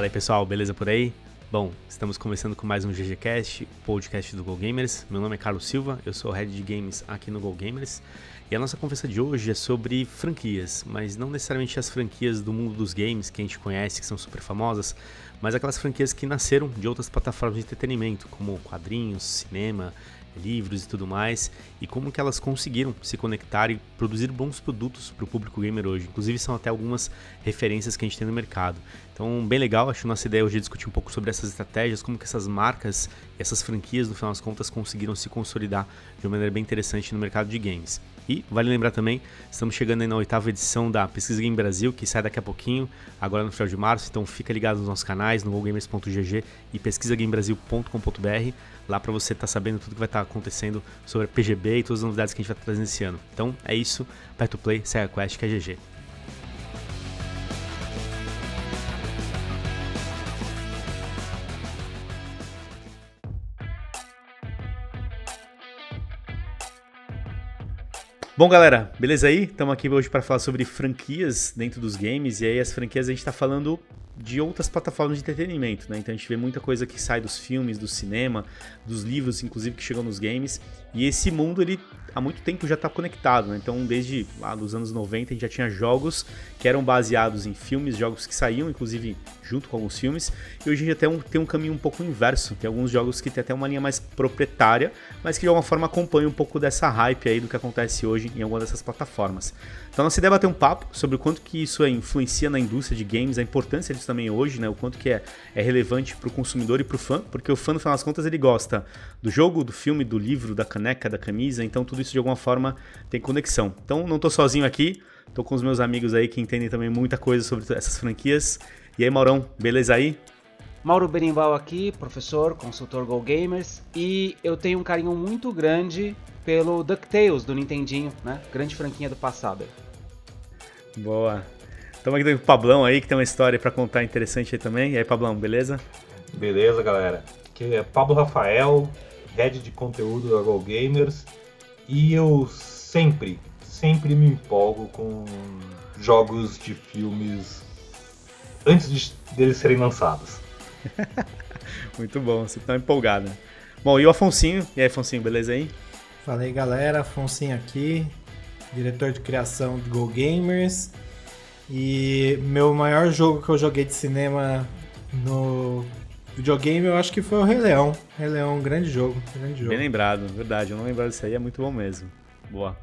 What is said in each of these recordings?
Fala aí pessoal, beleza por aí? Bom, estamos começando com mais um GGCast, podcast do Go Gamers. Meu nome é Carlos Silva, eu sou o Head de Games aqui no Go Gamers. E a nossa conversa de hoje é sobre franquias, mas não necessariamente as franquias do mundo dos games que a gente conhece, que são super famosas, mas aquelas franquias que nasceram de outras plataformas de entretenimento, como quadrinhos, cinema, livros e tudo mais, e como que elas conseguiram se conectar e produzir bons produtos para o público gamer hoje. Inclusive são até algumas referências que a gente tem no mercado. Então, bem legal, acho nossa ideia hoje é discutir um pouco sobre essas estratégias, como que essas marcas, essas franquias, no final das contas, conseguiram se consolidar de uma maneira bem interessante no mercado de games. E vale lembrar também, estamos chegando aí na oitava edição da Pesquisa Game Brasil, que sai daqui a pouquinho, agora no final de março, então fica ligado nos nossos canais, no gogamers.gg e pesquisagamebrasil.com.br, lá para você estar tá sabendo tudo que vai estar tá acontecendo sobre a PGB e todas as novidades que a gente vai estar trazendo esse ano. Então é isso, Back to Play, Sega Quest, que é GG. Bom, galera, beleza aí? Estamos aqui hoje para falar sobre franquias dentro dos games. E aí, as franquias a gente está falando de outras plataformas de entretenimento, né? Então a gente vê muita coisa que sai dos filmes, do cinema, dos livros, inclusive, que chegam nos games. E esse mundo, ele há muito tempo já está conectado, né? Então, desde lá dos anos 90, a gente já tinha jogos que eram baseados em filmes, jogos que saíam, inclusive, junto com alguns filmes. E hoje em dia tem um, tem um caminho um pouco inverso. Tem alguns jogos que tem até uma linha mais proprietária, mas que de alguma forma acompanham um pouco dessa hype aí do que acontece hoje em alguma dessas plataformas. Então, nossa ideia é bater um papo sobre o quanto que isso influencia na indústria de games, a importância disso também hoje, né? O quanto que é, é relevante para o consumidor e para o fã, porque o fã, no final das contas, ele gosta do jogo, do filme, do livro, da caneca, da camisa, então tudo isso de alguma forma tem conexão. Então não estou sozinho aqui, estou com os meus amigos aí que entendem também muita coisa sobre essas franquias. E aí, Maurão, beleza aí? Mauro Berimbau aqui, professor, consultor Go Gamers, e eu tenho um carinho muito grande pelo DuckTales do Nintendinho, né? Grande franquinha do passado. Boa. Estamos aqui com o Pablão aí, que tem uma história para contar interessante aí também. E aí, Pablão, beleza? Beleza, galera. Aqui é Pablo Rafael, head de conteúdo da Go Gamers, e eu sempre, sempre me empolgo com jogos de filmes antes de, deles serem lançados. Muito bom, você tá empolgado. Bom, e o Afonsinho? E aí, Afonsinho, beleza aí? Fala aí, galera. Afonsinho aqui, diretor de criação do Go Gamers. E meu maior jogo que eu joguei de cinema no videogame, eu acho que foi o Rei Leão. Rei Leão, um grande jogo, grande jogo. Bem lembrado, verdade. Eu não lembrava disso aí, é muito bom mesmo. Boa.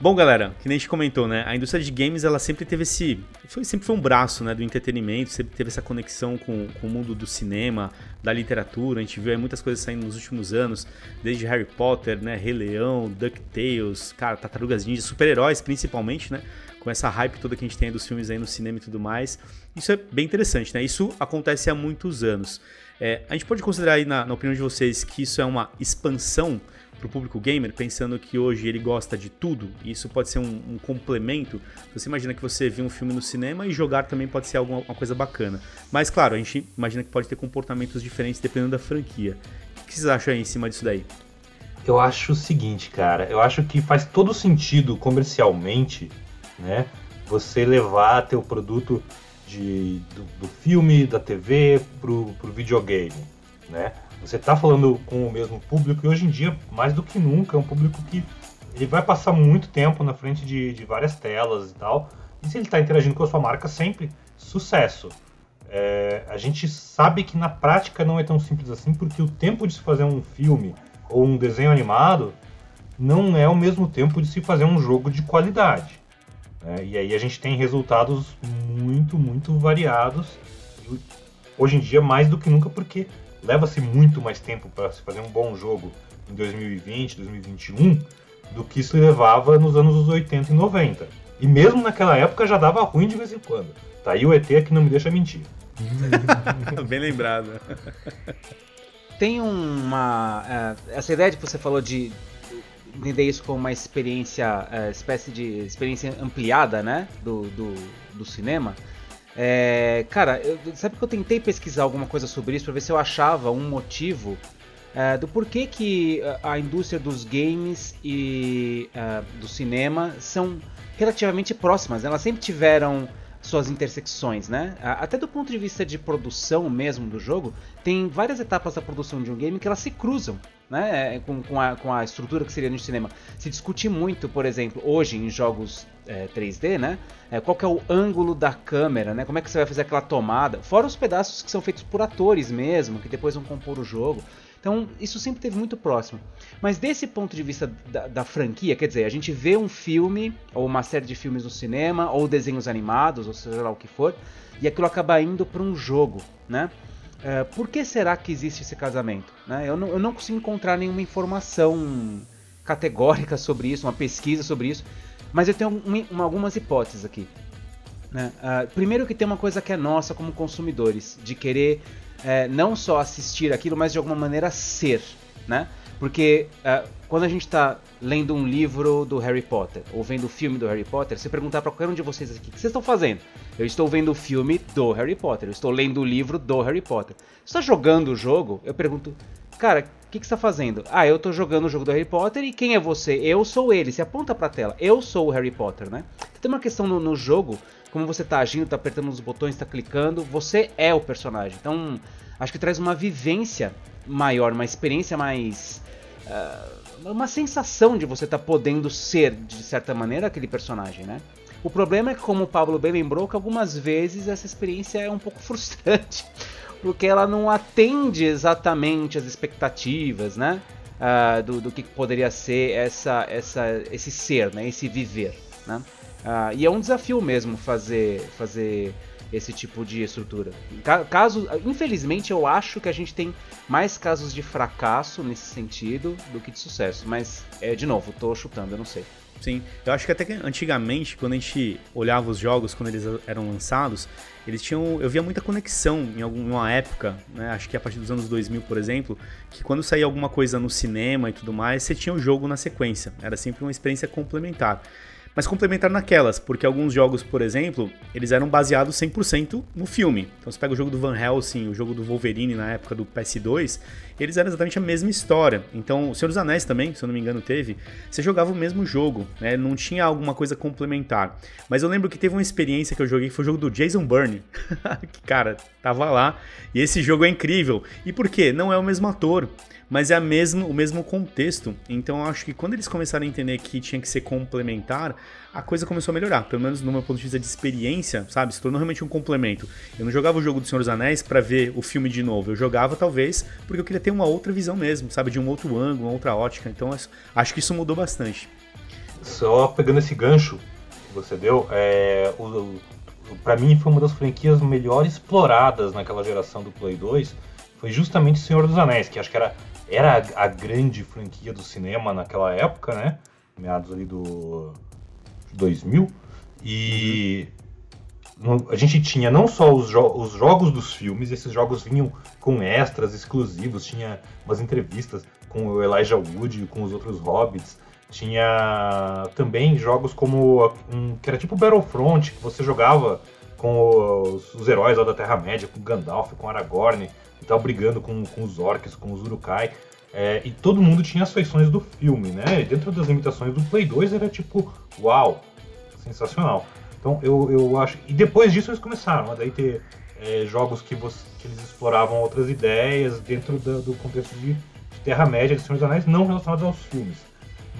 Bom, galera, que nem a gente comentou, né? A indústria de games, ela sempre teve esse... Foi, sempre foi um braço, né? Do entretenimento, sempre teve essa conexão com, com o mundo do cinema, da literatura. A gente viu aí muitas coisas saindo nos últimos anos, desde Harry Potter, né? Rei Leão, DuckTales, cara, Tartarugas Ninja, super-heróis principalmente, né? Com essa hype toda que a gente tem dos filmes aí no cinema e tudo mais. Isso é bem interessante, né? Isso acontece há muitos anos. É, a gente pode considerar aí, na, na opinião de vocês, que isso é uma expansão para o público gamer, pensando que hoje ele gosta de tudo, e isso pode ser um, um, complemento. Você imagina que você viu um filme no cinema e jogar também pode ser alguma coisa bacana. Mas claro, a gente imagina que pode ter comportamentos diferentes dependendo da franquia. O que vocês acham aí em cima disso daí? Eu acho o seguinte, cara, eu acho que faz todo sentido comercialmente, né? Você levar teu produto de, do, do filme, da TV pro, pro videogame, né? Você está falando com o mesmo público e hoje em dia, mais do que nunca, é um público que ele vai passar muito tempo na frente de, de várias telas e tal. E se ele está interagindo com a sua marca, sempre sucesso. É, a gente sabe que na prática não é tão simples assim, porque o tempo de se fazer um filme ou um desenho animado não é o mesmo tempo de se fazer um jogo de qualidade. Né? E aí a gente tem resultados muito, muito variados. Hoje em dia, mais do que nunca, porque leva-se muito mais tempo para se fazer um bom jogo em 2020, 2021 do que se levava nos anos 80 e 90. E mesmo naquela época já dava ruim de vez em quando. Tá aí o ET que não me deixa mentir. Bem lembrado. Tem uma. Uh, essa ideia que você falou de entender isso como uma experiência, uh, espécie de experiência ampliada, né? Do, do, do cinema. É, cara, eu, sabe que eu tentei pesquisar alguma coisa sobre isso para ver se eu achava um motivo é, do porquê que a indústria dos games e uh, do cinema são relativamente próximas. Elas sempre tiveram suas intersecções, né? Até do ponto de vista de produção mesmo do jogo, tem várias etapas da produção de um game que elas se cruzam, né? É, com, com, a, com a estrutura que seria no cinema. Se discute muito, por exemplo, hoje em jogos é, 3D, né? É, qual que é o ângulo da câmera, né? Como é que você vai fazer aquela tomada? Fora os pedaços que são feitos por atores mesmo, que depois vão compor o jogo. Então, isso sempre teve muito próximo. Mas desse ponto de vista da, da, franquia, quer dizer, a gente vê um filme, ou uma série de filmes no cinema, ou desenhos animados, ou seja lá o que for, e aquilo acaba indo para um jogo, né? É, por que será que existe esse casamento? Né? Eu, não, eu não consigo encontrar nenhuma informação categórica sobre isso, uma pesquisa sobre isso, mas eu tenho um, um, algumas hipóteses aqui. Né? Uh, primeiro que tem uma coisa que é nossa como consumidores, de querer é, não só assistir aquilo, mas de alguma maneira ser, né? Porque é, quando a gente está lendo um livro do Harry Potter ou vendo o filme do Harry Potter, se perguntar para qualquer um de vocês aqui, o que vocês estão fazendo? Eu estou vendo o filme do Harry Potter, eu estou lendo o livro do Harry Potter. Você está jogando o jogo? Eu pergunto, cara, o que, você está fazendo? Ah, eu estou jogando o jogo do Harry Potter e quem é você? Eu sou ele. Se aponta para a tela, eu sou o Harry Potter, né? Tem uma questão no, no jogo como você está agindo, está apertando os botões, está clicando, você é o personagem. Então, acho que traz uma vivência maior, uma experiência mais. Uh, uma sensação de você estar tá podendo ser, de certa maneira, aquele personagem, né? O problema é que, como o Pablo bem lembrou, que algumas vezes essa experiência é um pouco frustrante, porque ela não atende exatamente as expectativas, né? Uh, do, do que poderia ser essa, essa, esse ser, né? Esse viver, né? Ah, e é um desafio mesmo fazer, fazer esse tipo de estrutura. Caso, infelizmente, eu acho que a gente tem mais casos de fracasso nesse sentido do que de sucesso. Mas, é, de novo, tô chutando, eu não sei. Sim, eu acho que até que antigamente, quando a gente olhava os jogos, quando eles eram lançados, eles tinham. Eu via muita conexão em alguma época, né? Acho que a partir dos anos 2000, por exemplo, que quando saía alguma coisa no cinema e tudo mais, você tinha o jogo na sequência. Era sempre uma experiência complementar mas complementar naquelas, porque alguns jogos, por exemplo, eles eram baseados 100% no filme. Então você pega o jogo do Van Helsing, o jogo do Wolverine na época do PS2, eles eram exatamente a mesma história. Então, o Senhor dos Anéis também, se eu não me engano, teve, você jogava o mesmo jogo, né? Não tinha alguma coisa complementar. Mas eu lembro que teve uma experiência que eu joguei, que foi o jogo do Jason Byrne. que, cara, tava lá. E esse jogo é incrível. E por quê? Não é o mesmo ator mas é a mesmo, o mesmo contexto. Então eu acho que quando eles começaram a entender que tinha que ser complementar, a coisa começou a melhorar. Pelo menos no meu ponto de vista de experiência, sabe? Se tornou realmente um complemento. Eu não jogava o jogo do Senhor dos Anéis para ver o filme de novo. Eu jogava talvez porque eu queria ter uma outra visão mesmo, sabe? De um outro ângulo, uma outra ótica. Então acho que isso mudou bastante. Só pegando esse gancho que você deu, é, o, o para mim foi uma das franquias melhor exploradas naquela geração do Play 2 foi justamente Senhor dos Anéis, que acho que era era a, grande franquia do cinema naquela época, né? Meados ali do 2000. E a gente tinha não só os, jo os, jogos dos filmes, esses jogos vinham com extras exclusivos, tinha umas entrevistas com o Elijah Wood, com os outros hobbits. Tinha também jogos como um que era tipo Battlefront, que você jogava com os, os heróis lá da Terra-média, com Gandalf, com Aragorn, tal, brigando com, com os orcs, com os urukai. É, e todo mundo tinha as feições do filme, né? E dentro das limitações do Play 2 era tipo, uau, sensacional. Então eu, eu acho. E depois disso eles começaram a daí ter é, jogos que, você, que eles exploravam outras ideias dentro do, do contexto de, de Terra-média, de Senhor dos Anéis, não relacionados aos filmes.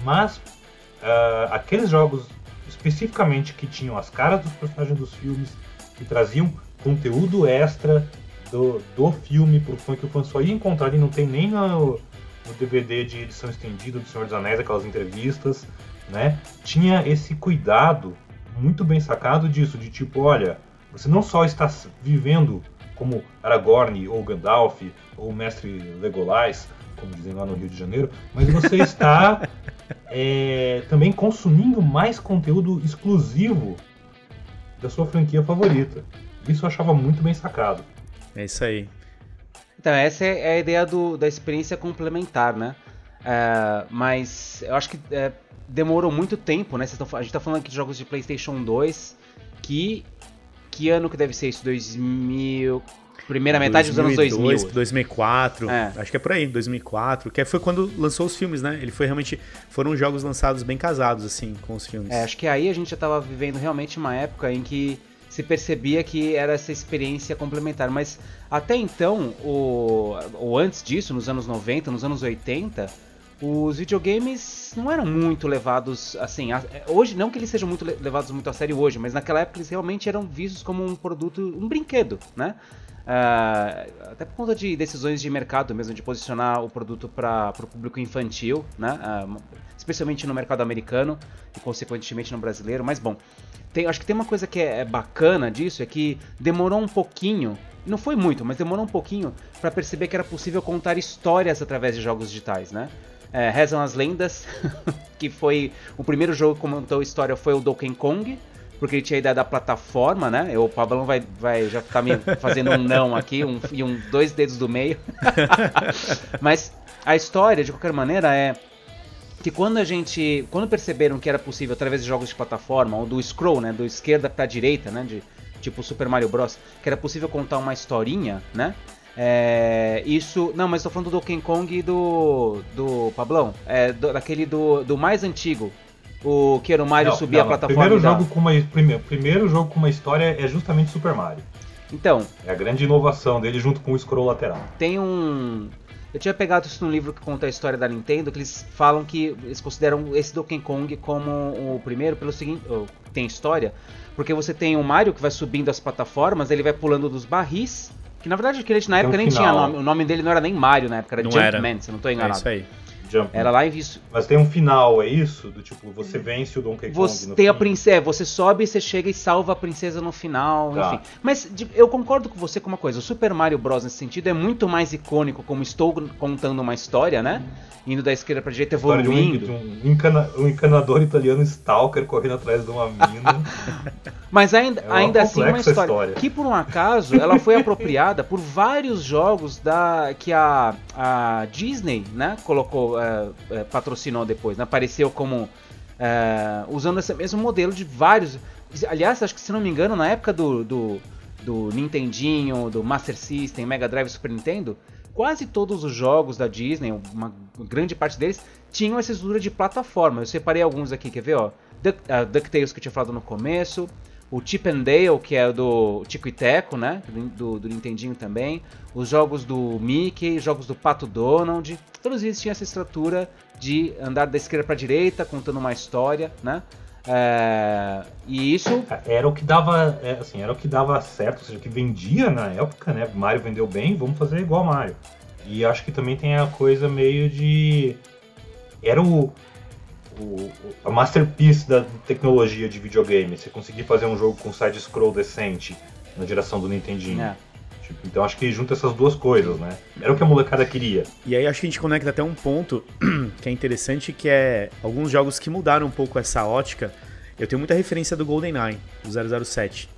Mas uh, aqueles jogos especificamente que tinham as caras dos personagens dos filmes, que traziam conteúdo extra do, do filme pro fã que o fã só ia encontrar e não tem nem no, no DVD de edição estendida do Senhor dos Anéis, aquelas entrevistas, né? Tinha esse cuidado muito bem sacado disso, de tipo, olha, você não só está vivendo como Aragorn ou Gandalf ou mestre Legolas, como dizem lá no Rio de Janeiro, mas você está é, também consumindo mais conteúdo exclusivo da sua franquia favorita. Isso eu achava muito bem sacado. É isso aí. Então, essa é a ideia do, da experiência complementar, né? É, mas eu acho que é, demorou muito tempo, né? Tão, a gente tá falando aqui de jogos de PlayStation 2, que. Que ano que deve ser isso? 2000. Primeira metade 2002, dos anos 2000. 2004, é. acho que é por aí, 2004, que foi quando lançou os filmes, né? Ele foi realmente, foram jogos lançados bem casados, assim, com os filmes. É, acho que aí a gente já tava vivendo realmente uma época em que se percebia que era essa experiência complementar. Mas até então, ou antes disso, nos anos 90, nos anos 80, os videogames não eram muito levados assim. A, hoje, não que eles sejam muito levados muito a sério hoje, mas naquela época eles realmente eram vistos como um produto, um brinquedo, né? Uh, até por conta de decisões de mercado mesmo, de posicionar o produto para o público infantil, né? Uh, especialmente no mercado americano e consequentemente no brasileiro. Mas bom, tem, acho que tem uma coisa que é, é bacana disso, é que demorou um pouquinho, não foi muito, mas demorou um pouquinho para perceber que era possível contar histórias através de jogos digitais, né? É, rezam as lendas, que foi o primeiro jogo que contou história foi o Donkey Kong, porque ele tinha a ideia da plataforma, né? O Pablão vai, vai já tá me fazendo um não aqui um, e um dois dedos do meio. Mas a história, de qualquer maneira, é que quando a gente, quando perceberam que era possível através de jogos de plataforma ou do scroll, né, do esquerda para direita, né, de tipo Super Mario Bros, que era possível contar uma historinha, né? É, isso, não, mas estou falando do Donkey Kong e do do Pablão, é do, daquele do, do mais antigo, o que era o Mario não, subir não, a plataforma. Primeiro jogo com uma primeiro, primeiro jogo com uma história é justamente Super Mario. Então. É a grande inovação dele junto com o scroll lateral. Tem um eu tinha pegado isso num livro que conta a história da Nintendo, que eles falam que eles consideram esse Donkey Kong como o primeiro, pelo seguinte, tem história, porque você tem o Mario que vai subindo as plataformas, ele vai pulando dos barris, que na verdade aquele na época nem final. tinha nome, o nome dele não era nem Mario na época, era Jumpman, se não estou enganado. É isso aí. Jumpman. Era lá em Viço. Mas tem um final, é isso? Do tipo, você vence o Donkey Kong você no tem fim. a princesa, é, você sobe, você chega e salva a princesa no final, tá. enfim. Mas eu concordo com você com uma coisa, o Super Mario Bros nesse sentido é muito mais icônico como estou contando uma história, né? Indo da esquerda pra direita, evoluindo. De um, de um, encana, um encanador italiano Stalker correndo atrás de uma mina. Mas ainda, é ainda assim uma história, história, que por um acaso ela foi apropriada por vários jogos da que a, a Disney, né, colocou uh, uh, patrocinou depois, né? apareceu como uh, usando esse mesmo modelo de vários. Aliás, acho que se não me engano, na época do, do, do Nintendinho, do Master System, Mega Drive, Super Nintendo, quase todos os jogos da Disney, uma grande parte deles, tinham essa estrutura de plataforma. Eu separei alguns aqui, quer ver? Ó? Duck, uh, DuckTales que eu tinha falado no começo, o Chip and Dale, que é do Tico e Teco, né? Do, do, Nintendinho também. Os jogos do Mickey, jogos do Pato Donald. Todos eles tinham essa estrutura de andar da esquerda para direita, contando uma história, né? É, e isso era o que dava, é, assim, era o que dava certo, ou seja, que vendia na época, né? Mario vendeu bem, vamos fazer igual Mario. E acho que também tem a coisa meio de era o, o, a masterpiece da tecnologia de videogame. Você conseguir fazer um jogo com side-scroll decente na direção do Nintendinho. É. Tipo, então acho que junta essas duas coisas, né? Era o que a molecada queria. E aí acho que a gente conecta até um ponto que é interessante, que é alguns jogos que mudaram um pouco essa ótica. Eu tenho muita referência do GoldenEye, do 007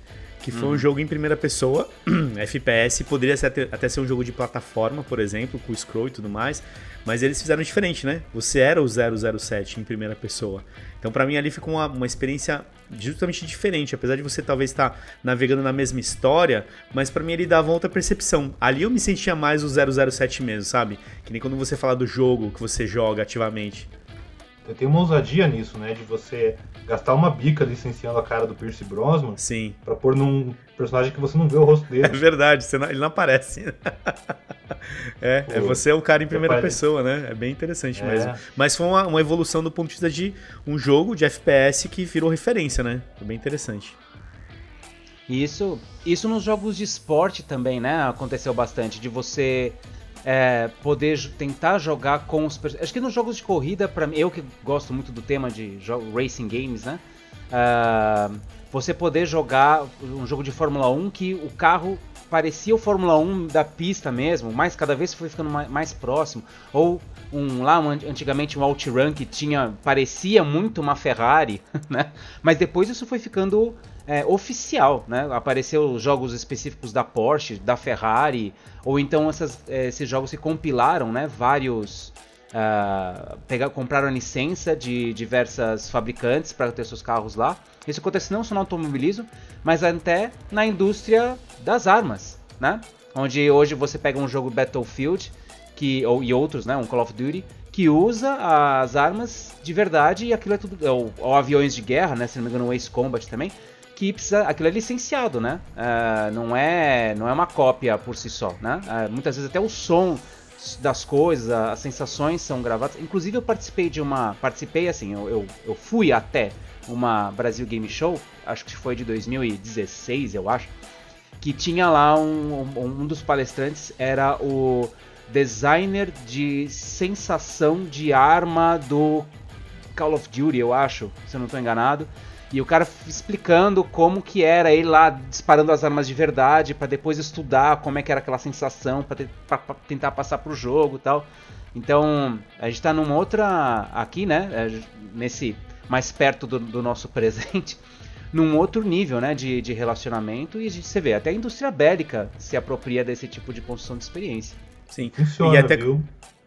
que foi um uhum. jogo em primeira pessoa, FPS, poderia ser até, até, ser um jogo de plataforma, por exemplo, com scroll e tudo mais, mas eles fizeram diferente, né? Você era o 007 em primeira pessoa. Então, para mim, ali ficou uma, uma experiência justamente diferente, apesar de você talvez estar navegando na mesma história, mas para mim ele dava outra percepção. Ali eu me sentia mais o 007 mesmo, sabe? Que nem quando você fala do jogo que você joga ativamente. Tem uma ousadia nisso, né? De você gastar uma bica licenciando a cara do Pierce Brosnan. Sim. Pra pôr num personagem que você não vê o rosto dele. É verdade, não, ele não aparece. é, Pô, é você é o cara em primeira pessoa, né? É bem interessante é. mesmo. Mas foi uma, uma, evolução do ponto de vista de um jogo de FPS que virou referência, né? Foi bem interessante. Isso, isso nos jogos de esporte também, né? Aconteceu bastante. De você é, poder tentar jogar com os Acho que nos jogos de corrida, para eu que gosto muito do tema de racing games, né? Uh, você poder jogar um jogo de Fórmula 1 que o carro parecia o Fórmula 1 da pista mesmo, mas cada vez foi ficando mais, mais próximo. Ou um lá um, antigamente um OutRun que tinha parecia muito uma Ferrari, né? Mas depois isso foi ficando é, oficial, né? Apareceu jogos específicos da Porsche, da Ferrari, ou então essas, é, esses jogos se compilaram, né? Vários uh, pegar, compraram a licença de diversas fabricantes para ter seus carros lá. Isso acontece não só no automobilismo, mas até na indústria das armas, né? Onde hoje você pega um jogo Battlefield que, ou, e outros, né? Um Call of Duty que usa as armas de verdade e aquilo é tudo ou, ou aviões de guerra, né? Se não me engano, o Ace Combat também que precisa. Aquilo é licenciado, né? Uh, não, é, não é uma cópia por si só, né? Uh, muitas vezes até o som das coisas, as sensações são gravadas. Inclusive eu participei de uma. Participei assim, eu, eu, eu fui até uma Brasil Game Show, acho que foi de 2016, eu acho. Que tinha lá um, um, um dos palestrantes, era o designer de sensação de arma do Call of Duty, eu acho, se eu não estou enganado. E o cara explicando como que era ele lá disparando as armas de verdade, para depois estudar como é que era aquela sensação, para te, tentar passar pro jogo e tal. Então, a gente tá numa outra. aqui, né? É, nesse. mais perto do, do nosso presente. Num outro nível, né? De, de relacionamento. E você vê, até a indústria bélica se apropria desse tipo de construção de experiência. Sim. Funciona, e até, viu?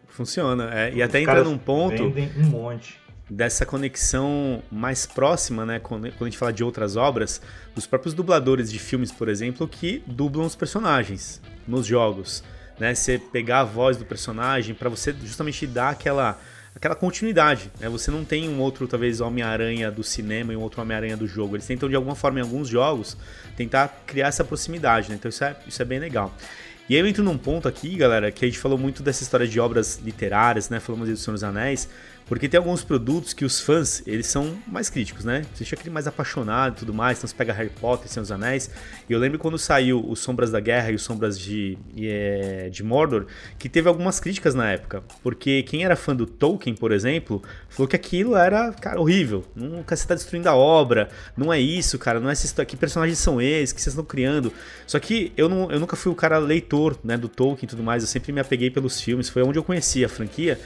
Funciona, é, e Os até entra num ponto Vendem um monte. Dessa conexão mais próxima, né? Quando, a gente fala de outras obras, dos próprios dubladores de filmes, por exemplo, que dublam os personagens nos jogos. Né? Você pegar a voz do personagem para você justamente dar aquela, aquela continuidade. Né? Você não tem um outro, talvez, Homem-Aranha do cinema e um outro Homem-Aranha do jogo. Eles tentam, de alguma forma, em alguns jogos, tentar criar essa proximidade. Né? Então isso é, isso é bem legal. E aí eu entro num ponto aqui, galera, que a gente falou muito dessa história de obras literárias, né? Falamos aí do Senhor dos Anéis, porque tem alguns produtos que os fãs, eles são mais críticos, né? Você deixa aquele mais apaixonado e tudo mais, então você pega Harry Potter, Senhor dos Anéis. E eu lembro quando saiu os Sombras da Guerra e os Sombras de, é, de Mordor, que teve algumas críticas na época. Porque quem era fã do Tolkien, por exemplo, falou que aquilo era, cara, horrível. Nunca você tá destruindo a obra, não é isso, cara, não é essa história. Que personagens são esses que vocês estão criando? Só que eu, não, eu nunca fui o cara leitor, né, do Tolkien e tudo mais, eu sempre me apeguei pelos filmes, foi onde eu conheci a franquia.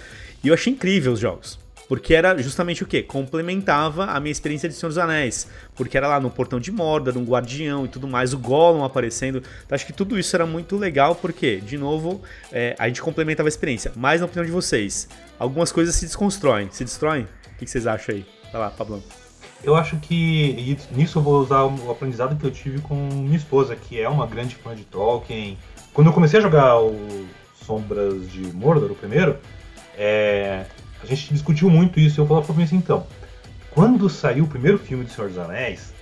E eu achei incrível os jogos. Porque era justamente o que? Complementava a minha experiência de Senhor dos Anéis. Porque era lá no Portão de Mordor, um guardião e tudo mais, o Gollum aparecendo. Então acho que tudo isso era muito legal, porque, de novo, é, a gente complementava a experiência. Mas na opinião de vocês, algumas coisas se desconstroem. Se destroem? O que vocês acham aí? Vai lá, Pablão. Eu acho que nisso eu vou usar o aprendizado que eu tive com minha esposa, que é uma grande fã de Tolkien. Quando eu comecei a jogar o Sombras de Mordor, o primeiro, é, a gente discutiu muito isso e eu falava pra mim assim, então, quando saiu o primeiro filme de Senhor dos Anéis,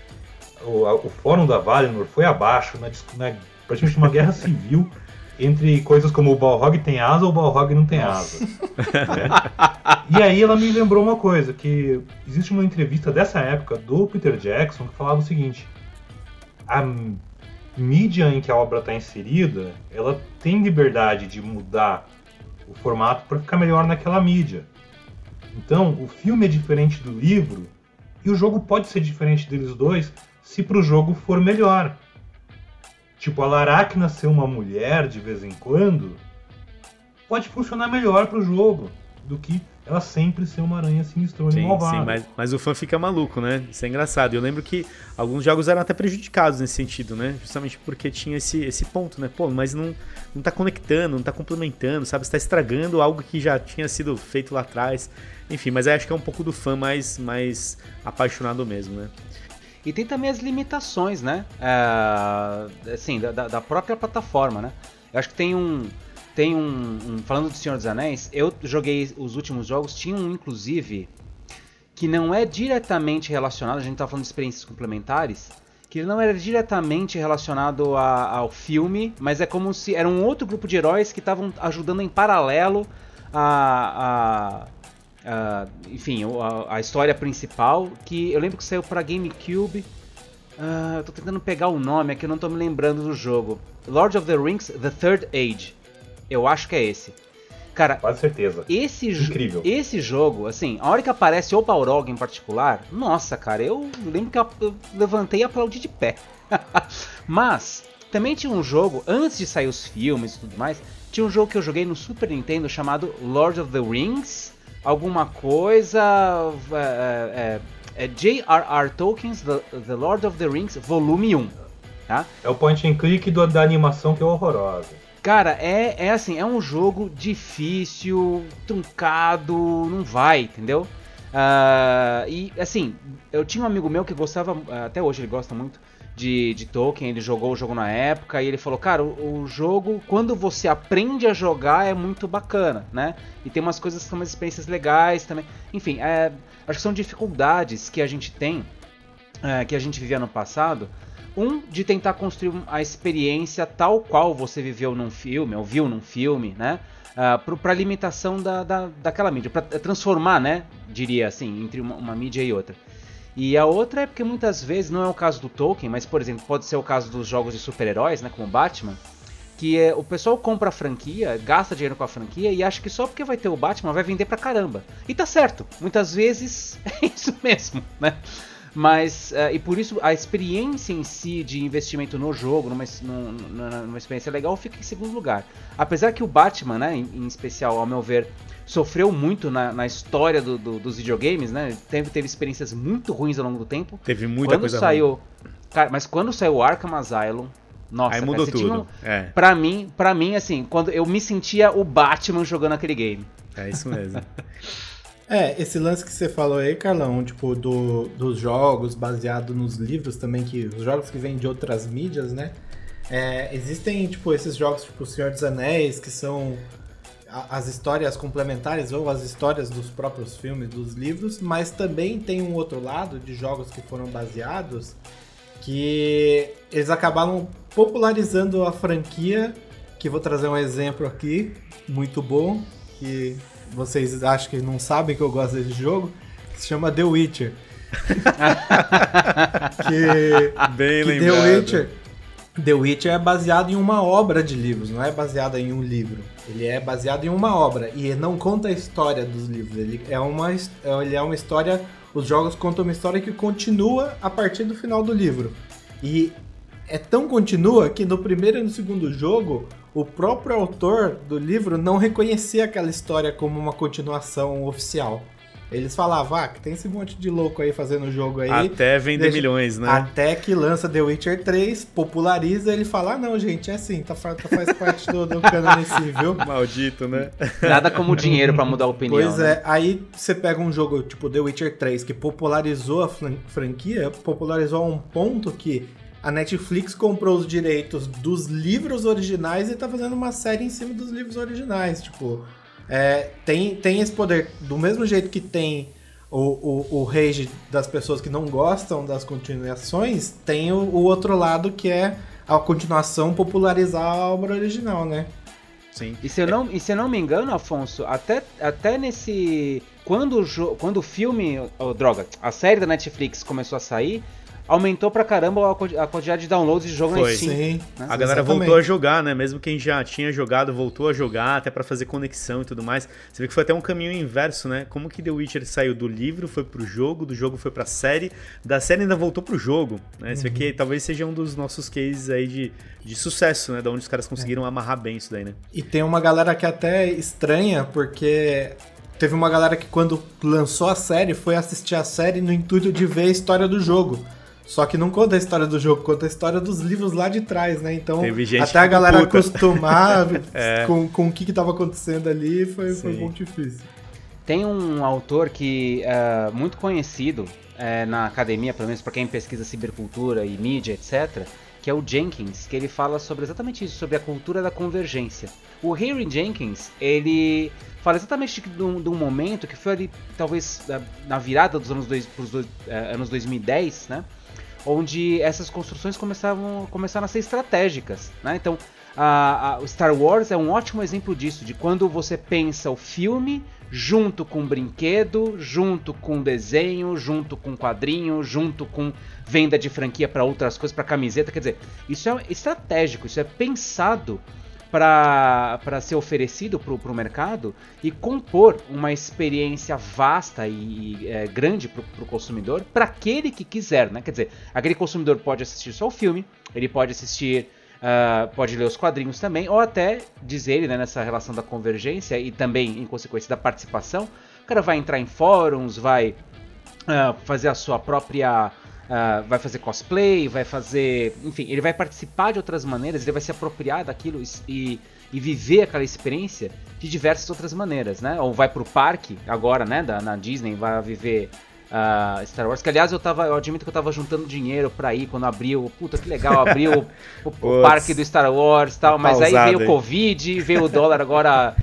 o, a- o fórum da Valinor foi abaixo, na, na, praticamente uma guerra civil entre coisas como o Balrog tem asa ou o Balrog não tem asa. E aí ela me lembrou uma coisa, que existe uma entrevista dessa época do Peter Jackson que falava o seguinte, a mídia em que a obra está inserida, ela tem liberdade de mudar o formato para ficar melhor naquela mídia. Então, o filme é diferente do livro e o jogo pode ser diferente deles dois se pro jogo for melhor. Tipo, a Laracna ser uma mulher de vez em quando pode funcionar melhor pro jogo do que ela sempre ser uma aranha sinistrona e Sim, malvada. sim, mas, mas o fã fica maluco, né? Isso é engraçado. Eu lembro que alguns jogos eram até prejudicados nesse sentido, né? Justamente porque tinha esse, esse ponto, né? Pô, mas não, não tá conectando, não tá complementando, sabe? Você tá estragando algo que já tinha sido feito lá atrás. Enfim, mas aí acho que é um pouco do fã mais, mais apaixonado mesmo, né? E tem também as limitações, né? É, assim, da, da- da própria plataforma, né? Eu acho que tem um. Tem um, um- Falando do Senhor dos Anéis, eu joguei os últimos jogos, tinha um, inclusive, que não é diretamente relacionado, a gente tá falando de experiências complementares, que não era diretamente relacionado a- ao filme, mas é como se era um outro grupo de heróis que estavam ajudando em paralelo a- a, enfim, a, a história principal, que eu lembro que saiu pra GameCube. Ah, eu tô tentando pegar o nome aqui, eu não tô me lembrando do jogo. Lord of the Rings, The Third Age. Eu acho que é esse. Cara, Quase certeza. esse, Incrível. esse jogo, assim, a hora que aparece o Balrog em particular, nossa, cara, eu lembro que eu, eu levantei e aplaudi de pé. Mas, também tinha um jogo, antes de sair os filmes e tudo mais, tinha um jogo que eu joguei no Super Nintendo chamado Lord of the Rings, alguma coisa. É, é, é J.R.R. Tolkien's the, the Lord of the Rings, volume 1. Tá? É o point and click do- da animação que é horrorosa. Cara, é, é assim, é um jogo difícil, truncado, não vai, entendeu? Ah, e assim, eu tinha um amigo meu que gostava, até hoje ele gosta muito de, de Tolkien, ele jogou o jogo na época e ele falou, cara, o, o jogo, quando você aprende a jogar, é muito bacana, né? E tem umas coisas umas experiências legais também. Enfim, é, acho que são dificuldades que a gente tem é, que a gente vivia no passado. Um, de tentar construir a experiência tal qual você viveu num filme, ou viu num filme, né? Uh, para a limitação da, da, daquela mídia, para transformar, né? Diria assim, entre uma, uma mídia e outra. E a outra é porque muitas vezes, não é o caso do Tolkien, mas por exemplo, pode ser o caso dos jogos de super-heróis, né? Como Batman, que é, o pessoal compra a franquia, gasta dinheiro com a franquia e acha que só porque vai ter o Batman vai vender pra caramba. E tá certo, muitas vezes é isso mesmo, né? Mas, uh, e por isso a experiência em si de investimento no jogo, numa, numa, numa experiência legal, fica em segundo lugar. Apesar que o Batman, né, em, em especial, ao meu ver, sofreu muito na, na história do, do, dos videogames, né? Teve, teve experiências muito ruins ao longo do tempo. Teve muita quando coisa saiu, ruim. Cara, mas quando saiu o Arkham Asylum, nossa, Aí mudou cara, tudo. Um, é. Pra mim, para mim, assim, quando eu me sentia o Batman jogando aquele game. É isso mesmo. É, esse lance que você falou aí, Carlão, tipo, do, dos jogos baseado nos livros também, que os jogos que vêm de outras mídias, né? É, existem, tipo, esses jogos, tipo, O Senhor dos Anéis, que são as histórias complementares ou as histórias dos próprios filmes, dos livros, mas também tem um outro lado de jogos que foram baseados que eles acabaram popularizando a franquia, que vou trazer um exemplo aqui, muito bom, que vocês acham que não sabem que eu gosto desse jogo, que se chama The Witcher. que, Bem que lembrado. The Witcher, The Witcher é baseado em uma obra de livros, não é baseado em um livro. Ele é baseado em uma obra e não conta a história dos livros. Ele é uma, ele é uma história. Os jogos contam uma história que continua a partir do final do livro. E é tão continua que no primeiro e no segundo jogo o próprio autor do livro não reconhecia aquela história como uma continuação oficial. Eles falavam, ah, que tem esse monte de louco aí fazendo o jogo aí. Até vender deixa... milhões, né? Até que lança The Witcher 3, populariza, ele fala, ah, não, gente, é assim, tá, tá faz parte do, do canon viu? Maldito, né? Nada como dinheiro para mudar a opinião. Pois né? é, aí você pega um jogo tipo The Witcher 3, que popularizou a franquia, popularizou a um ponto que a Netflix comprou os direitos dos livros originais e tá fazendo uma série em cima dos livros originais. Tipo, é, tem, tem esse poder. Do mesmo jeito que tem o, o, o rage das pessoas que não gostam das continuações, tem o, o outro lado que é a continuação popularizar a obra original, né? Sim. E se eu não, e se eu não me engano, Afonso, até, até nesse. Quando o, quando o filme. Oh, droga, a série da Netflix começou a sair, aumentou pra caramba a quantidade de downloads de jogo Foi. na Steam. Sim, né? A galera Exatamente. voltou a jogar, né? Mesmo quem já tinha jogado voltou a jogar, até para fazer conexão e tudo mais. Você vê que foi até um caminho inverso, né? Como que The Witcher saiu do livro, foi pro jogo, do jogo foi pra série, da série ainda voltou pro jogo, né? Você uhum. vê que talvez seja um dos nossos cases aí de, de sucesso, né? Da onde os caras conseguiram é. amarrar bem isso daí, né? E tem uma galera que é até estranha, porque teve uma galera que quando lançou a série foi assistir a série no intuito de ver a história do jogo. Só que não conta a história do jogo, conta a história dos livros lá de trás, né? Então, até a galera puta. acostumar é. com, com o que estava acontecendo ali foi, foi muito difícil. Tem um autor que é muito conhecido é, na academia, pelo menos para quem pesquisa cibercultura e mídia, etc., que é o Jenkins, que ele fala sobre exatamente isso, sobre a cultura da convergência. O Henry Jenkins, ele fala exatamente de, um, de um momento que foi ali, talvez, na virada dos anos, dois, pros dois, uh, anos 2010, né? Onde essas construções começavam, começaram a ser estratégicas. Né? Então, a, a, Star Wars é um ótimo exemplo disso, de quando você pensa o filme junto com brinquedo, junto com desenho, junto com quadrinho, junto com venda de franquia para outras coisas, para camiseta. Quer dizer, isso é estratégico, isso é pensado para ser oferecido para o mercado e compor uma experiência vasta e, e é, grande para o consumidor, para aquele que quiser, né? Quer dizer, aquele consumidor pode assistir só o filme, ele pode assistir, uh, pode ler os quadrinhos também, ou até, diz ele, né, nessa relação da convergência e também em consequência da participação, o cara vai entrar em fóruns, vai uh, fazer a sua própria Uh, vai fazer cosplay, vai fazer. Enfim, ele vai participar de outras maneiras, ele vai se apropriar daquilo e, e viver aquela experiência de diversas outras maneiras, né? Ou vai pro parque agora, né? Da, na Disney, vai viver uh, Star Wars. Que aliás eu tava. Eu admito que eu tava juntando dinheiro pra ir quando abriu. Puta que legal, abriu o, o, o parque do Star Wars e tal. Mas aí veio o Covid, veio o dólar agora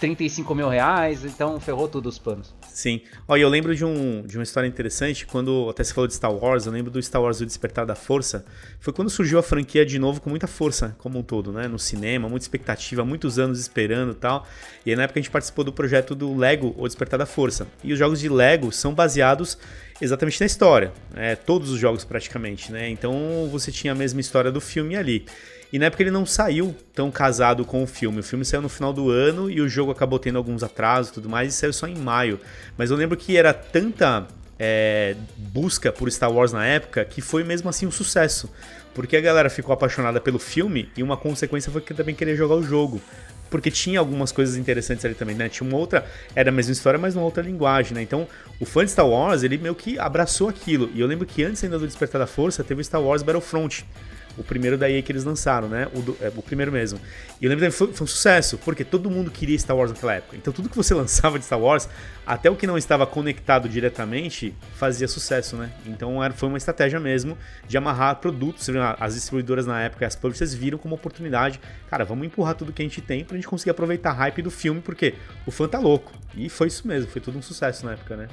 35 mil reais, então ferrou tudo os planos. Sim. Olha, eu lembro de, um, de uma história interessante, quando até você falou de Star Wars, eu lembro do Star Wars O Despertar da Força. Foi quando surgiu a franquia de novo com muita força, como um todo, né? No cinema, muita expectativa, muitos anos esperando e tal. E aí na época a gente participou do projeto do Lego O Despertar da Força. E os jogos de Lego são baseados exatamente na história. Né? Todos os jogos praticamente, né? Então você tinha a mesma história do filme ali. E na época ele não saiu tão casado com o filme. O filme saiu no final do ano e o jogo acabou tendo alguns atrasos e tudo mais, e saiu só em maio. Mas eu lembro que era tanta é, busca por Star Wars na época que foi mesmo assim um sucesso. Porque a galera ficou apaixonada pelo filme e uma consequência foi que também queria jogar o jogo porque tinha algumas coisas interessantes ali também, né? Tinha uma outra, era a mesma história, mas uma outra linguagem, né? Então, o fã de Star Wars, ele meio que abraçou aquilo. E eu lembro que antes ainda do Despertar da Força, teve o Star Wars Battlefront, o primeiro daí que eles lançaram, né? O, do, é, o primeiro mesmo. E eu lembro que foi, foi, um sucesso, porque todo mundo queria Star Wars naquela época. Então tudo que você lançava de Star Wars, até o que não estava conectado diretamente, fazia sucesso, né? Então era, foi uma estratégia mesmo de amarrar produtos. As distribuidoras na época, as publishers viram como oportunidade. Cara, vamos empurrar tudo que a gente tem pra gente conseguir aproveitar a hype do filme, porque o fã tá louco. E foi isso mesmo, foi tudo um sucesso na época, né?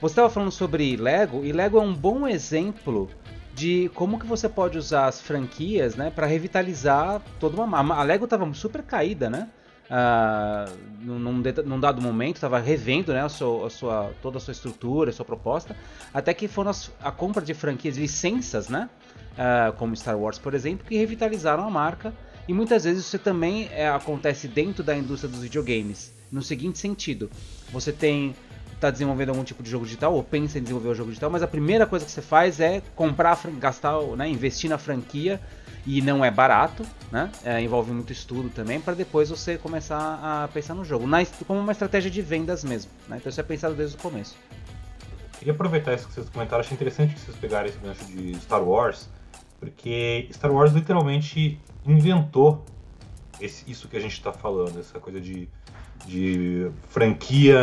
Você estava falando sobre Lego, e Lego é um bom exemplo de como que você pode usar as franquias, né, para revitalizar toda uma a Lego estava super caída, né? Uh, num, num, dado momento estava revendo né, a sua, a sua, toda a sua estrutura, a sua proposta, até que foram as, a compra de franquias, licenças, né, uh, como Star Wars, por exemplo, que revitalizaram a marca. E muitas vezes isso também é, acontece dentro da indústria dos videogames. No seguinte sentido, você tem está desenvolvendo algum tipo de jogo digital ou pensa em desenvolver um jogo digital, mas a primeira coisa que você faz é comprar, gastar, né, investir na franquia e não é barato, né? É, envolve muito estudo também para depois você começar a pensar no jogo, na, como uma estratégia de vendas mesmo. Né? Então isso é pensado desde o começo. Queria aproveitar isso que vocês comentaram, achei interessante que vocês pegarem esse gancho de Star Wars, porque Star Wars literalmente inventou esse, isso que a gente está falando, essa coisa de de franquia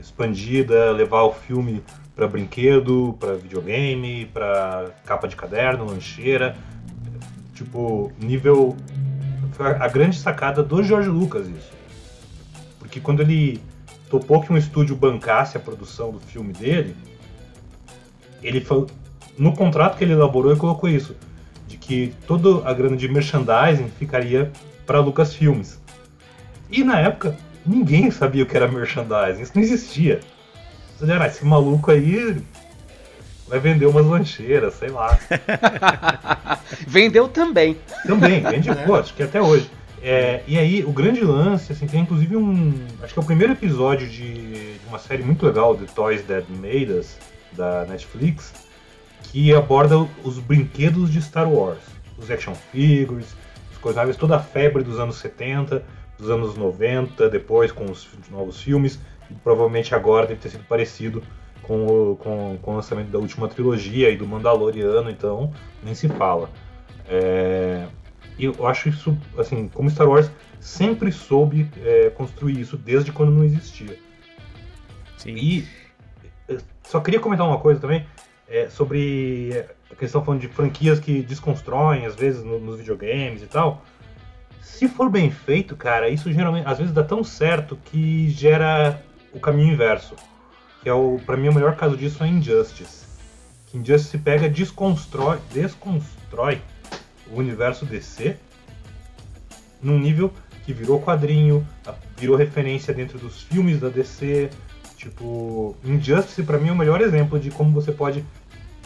expandida, levar o filme para brinquedo, para videogame, para capa de caderno, lancheira, tipo nível a grande sacada do George Lucas isso, porque quando ele topou que um estúdio bancasse a produção do filme dele, ele falou, no contrato que ele elaborou ele colocou isso, de que toda a grana de merchandising ficaria para Lucas Filmes. E na época ninguém sabia o que era merchandising, isso não existia. Você ah, esse maluco aí vai vender umas lancheiras, sei lá. Vendeu também. Também, vende, pô, acho que até hoje. É, e aí, o grande lance, assim, tem inclusive um. Acho que é o primeiro episódio de, de uma série muito legal, The Toys That Made Us, da Netflix, que aborda os brinquedos de Star Wars. Os action figures, os coisáveis, toda a febre dos anos 70 dos anos 90, depois com os novos filmes, e provavelmente agora deve ter sido parecido com o, com, com o lançamento da última trilogia e do Mandaloriano, então nem se fala. É, eu acho isso, assim, como Star Wars sempre soube é, construir isso desde quando não existia. Sim. E só queria comentar uma coisa também é, sobre a questão falando de franquias que desconstroem às vezes no, nos videogames e tal se for bem feito, cara, isso geralmente às vezes dá tão certo que gera o caminho inverso. Que é o, para mim, o melhor caso disso é Injustice. Que Injustice pega, desconstrói, desconstrói o universo DC num nível que virou quadrinho, virou referência dentro dos filmes da DC. Tipo, Injustice para mim é o melhor exemplo de como você pode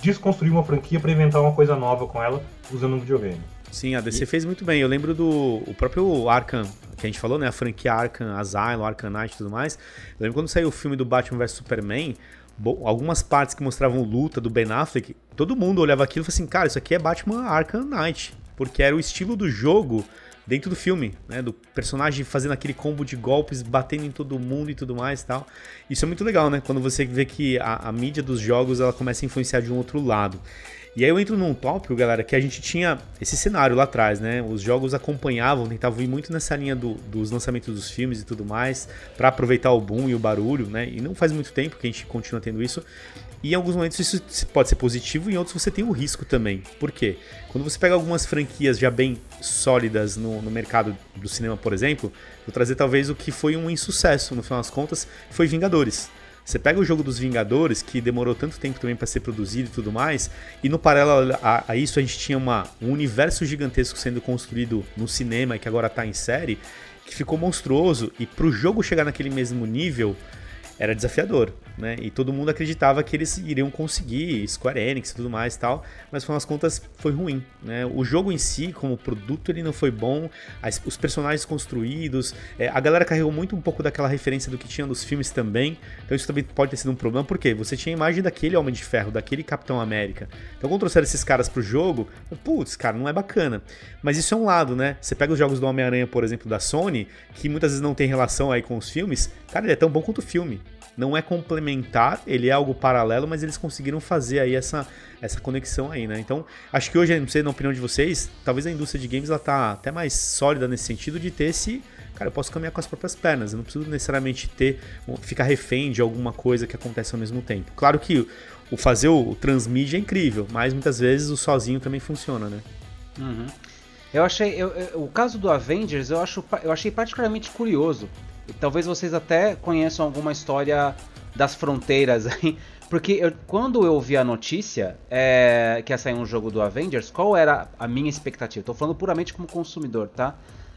desconstruir uma franquia para inventar uma coisa nova com ela usando um videogame. Sim, a DC e... fez muito bem. Eu lembro do o próprio Arkham, que a gente falou, né? A franquia Arkham Asylum, Arkham Knight e tudo mais. Eu lembro quando saiu o filme do Batman vs Superman, algumas partes que mostravam luta do Ben Affleck, todo mundo olhava aquilo e falava assim, cara, isso aqui é Batman Arkham Knight. Porque era o estilo do jogo dentro do filme, né? Do personagem fazendo aquele combo de golpes, batendo em todo mundo e tudo mais e tal. Isso é muito legal, né? Quando você vê que a, a mídia dos jogos ela começa a influenciar de um outro lado. E aí eu entro num tópico, galera, que a gente tinha esse cenário lá atrás, né? Os jogos acompanhavam, tentavam ir muito nessa linha do, dos lançamentos dos filmes e tudo mais, para aproveitar o boom e o barulho, né? E não faz muito tempo que a gente continua tendo isso. E em alguns momentos isso pode ser positivo, e em outros você tem o risco também. Por quê? Quando você pega algumas franquias já bem sólidas no, no mercado do cinema, por exemplo, vou trazer talvez o que foi um insucesso, no final das contas, foi Vingadores. Você pega o jogo dos Vingadores, que demorou tanto tempo também para ser produzido e tudo mais, e no paralelo a, a, isso a gente tinha uma, um universo gigantesco sendo construído no cinema e que agora tá em série, que ficou monstruoso, e pro jogo chegar naquele mesmo nível, era desafiador, né? E todo mundo acreditava que eles iriam conseguir, Square Enix e tudo mais e tal, mas com as contas foi ruim, né? O jogo em si, como produto, ele não foi bom, as, os personagens construídos, é, a galera carregou muito um pouco daquela referência do que tinha nos filmes também, então isso também pode ter sido um problema, porque você tinha a imagem daquele Homem de Ferro, daquele Capitão América. Então quando trouxeram esses caras pro jogo, putz, cara, não é bacana. Mas isso é um lado, né? Você pega os jogos do Homem-Aranha, por exemplo, da Sony, que muitas vezes não tem relação aí com os filmes, cara, ele é tão bom quanto o filme não é complementar, ele é algo paralelo, mas eles conseguiram fazer aí essa, essa conexão aí, né? Então, acho que hoje, não sei, na opinião de vocês, talvez a indústria de games ela tá até mais sólida nesse sentido de ter esse, cara, eu posso caminhar com as próprias pernas, eu não preciso necessariamente ter, ficar refém de alguma coisa que acontece ao mesmo tempo. Claro que o fazer o, o transmídia é incrível, mas muitas vezes o sozinho também funciona, né? Uhum. Eu achei, eu, eu, o caso do Avengers, eu, acho, eu achei particularmente curioso, talvez vocês até conheçam alguma história das fronteiras aí. Porque eu, quando eu vi a notícia é, que ia sair um jogo do Avengers, qual era a minha expectativa? Estou falando puramente como consumidor, tá?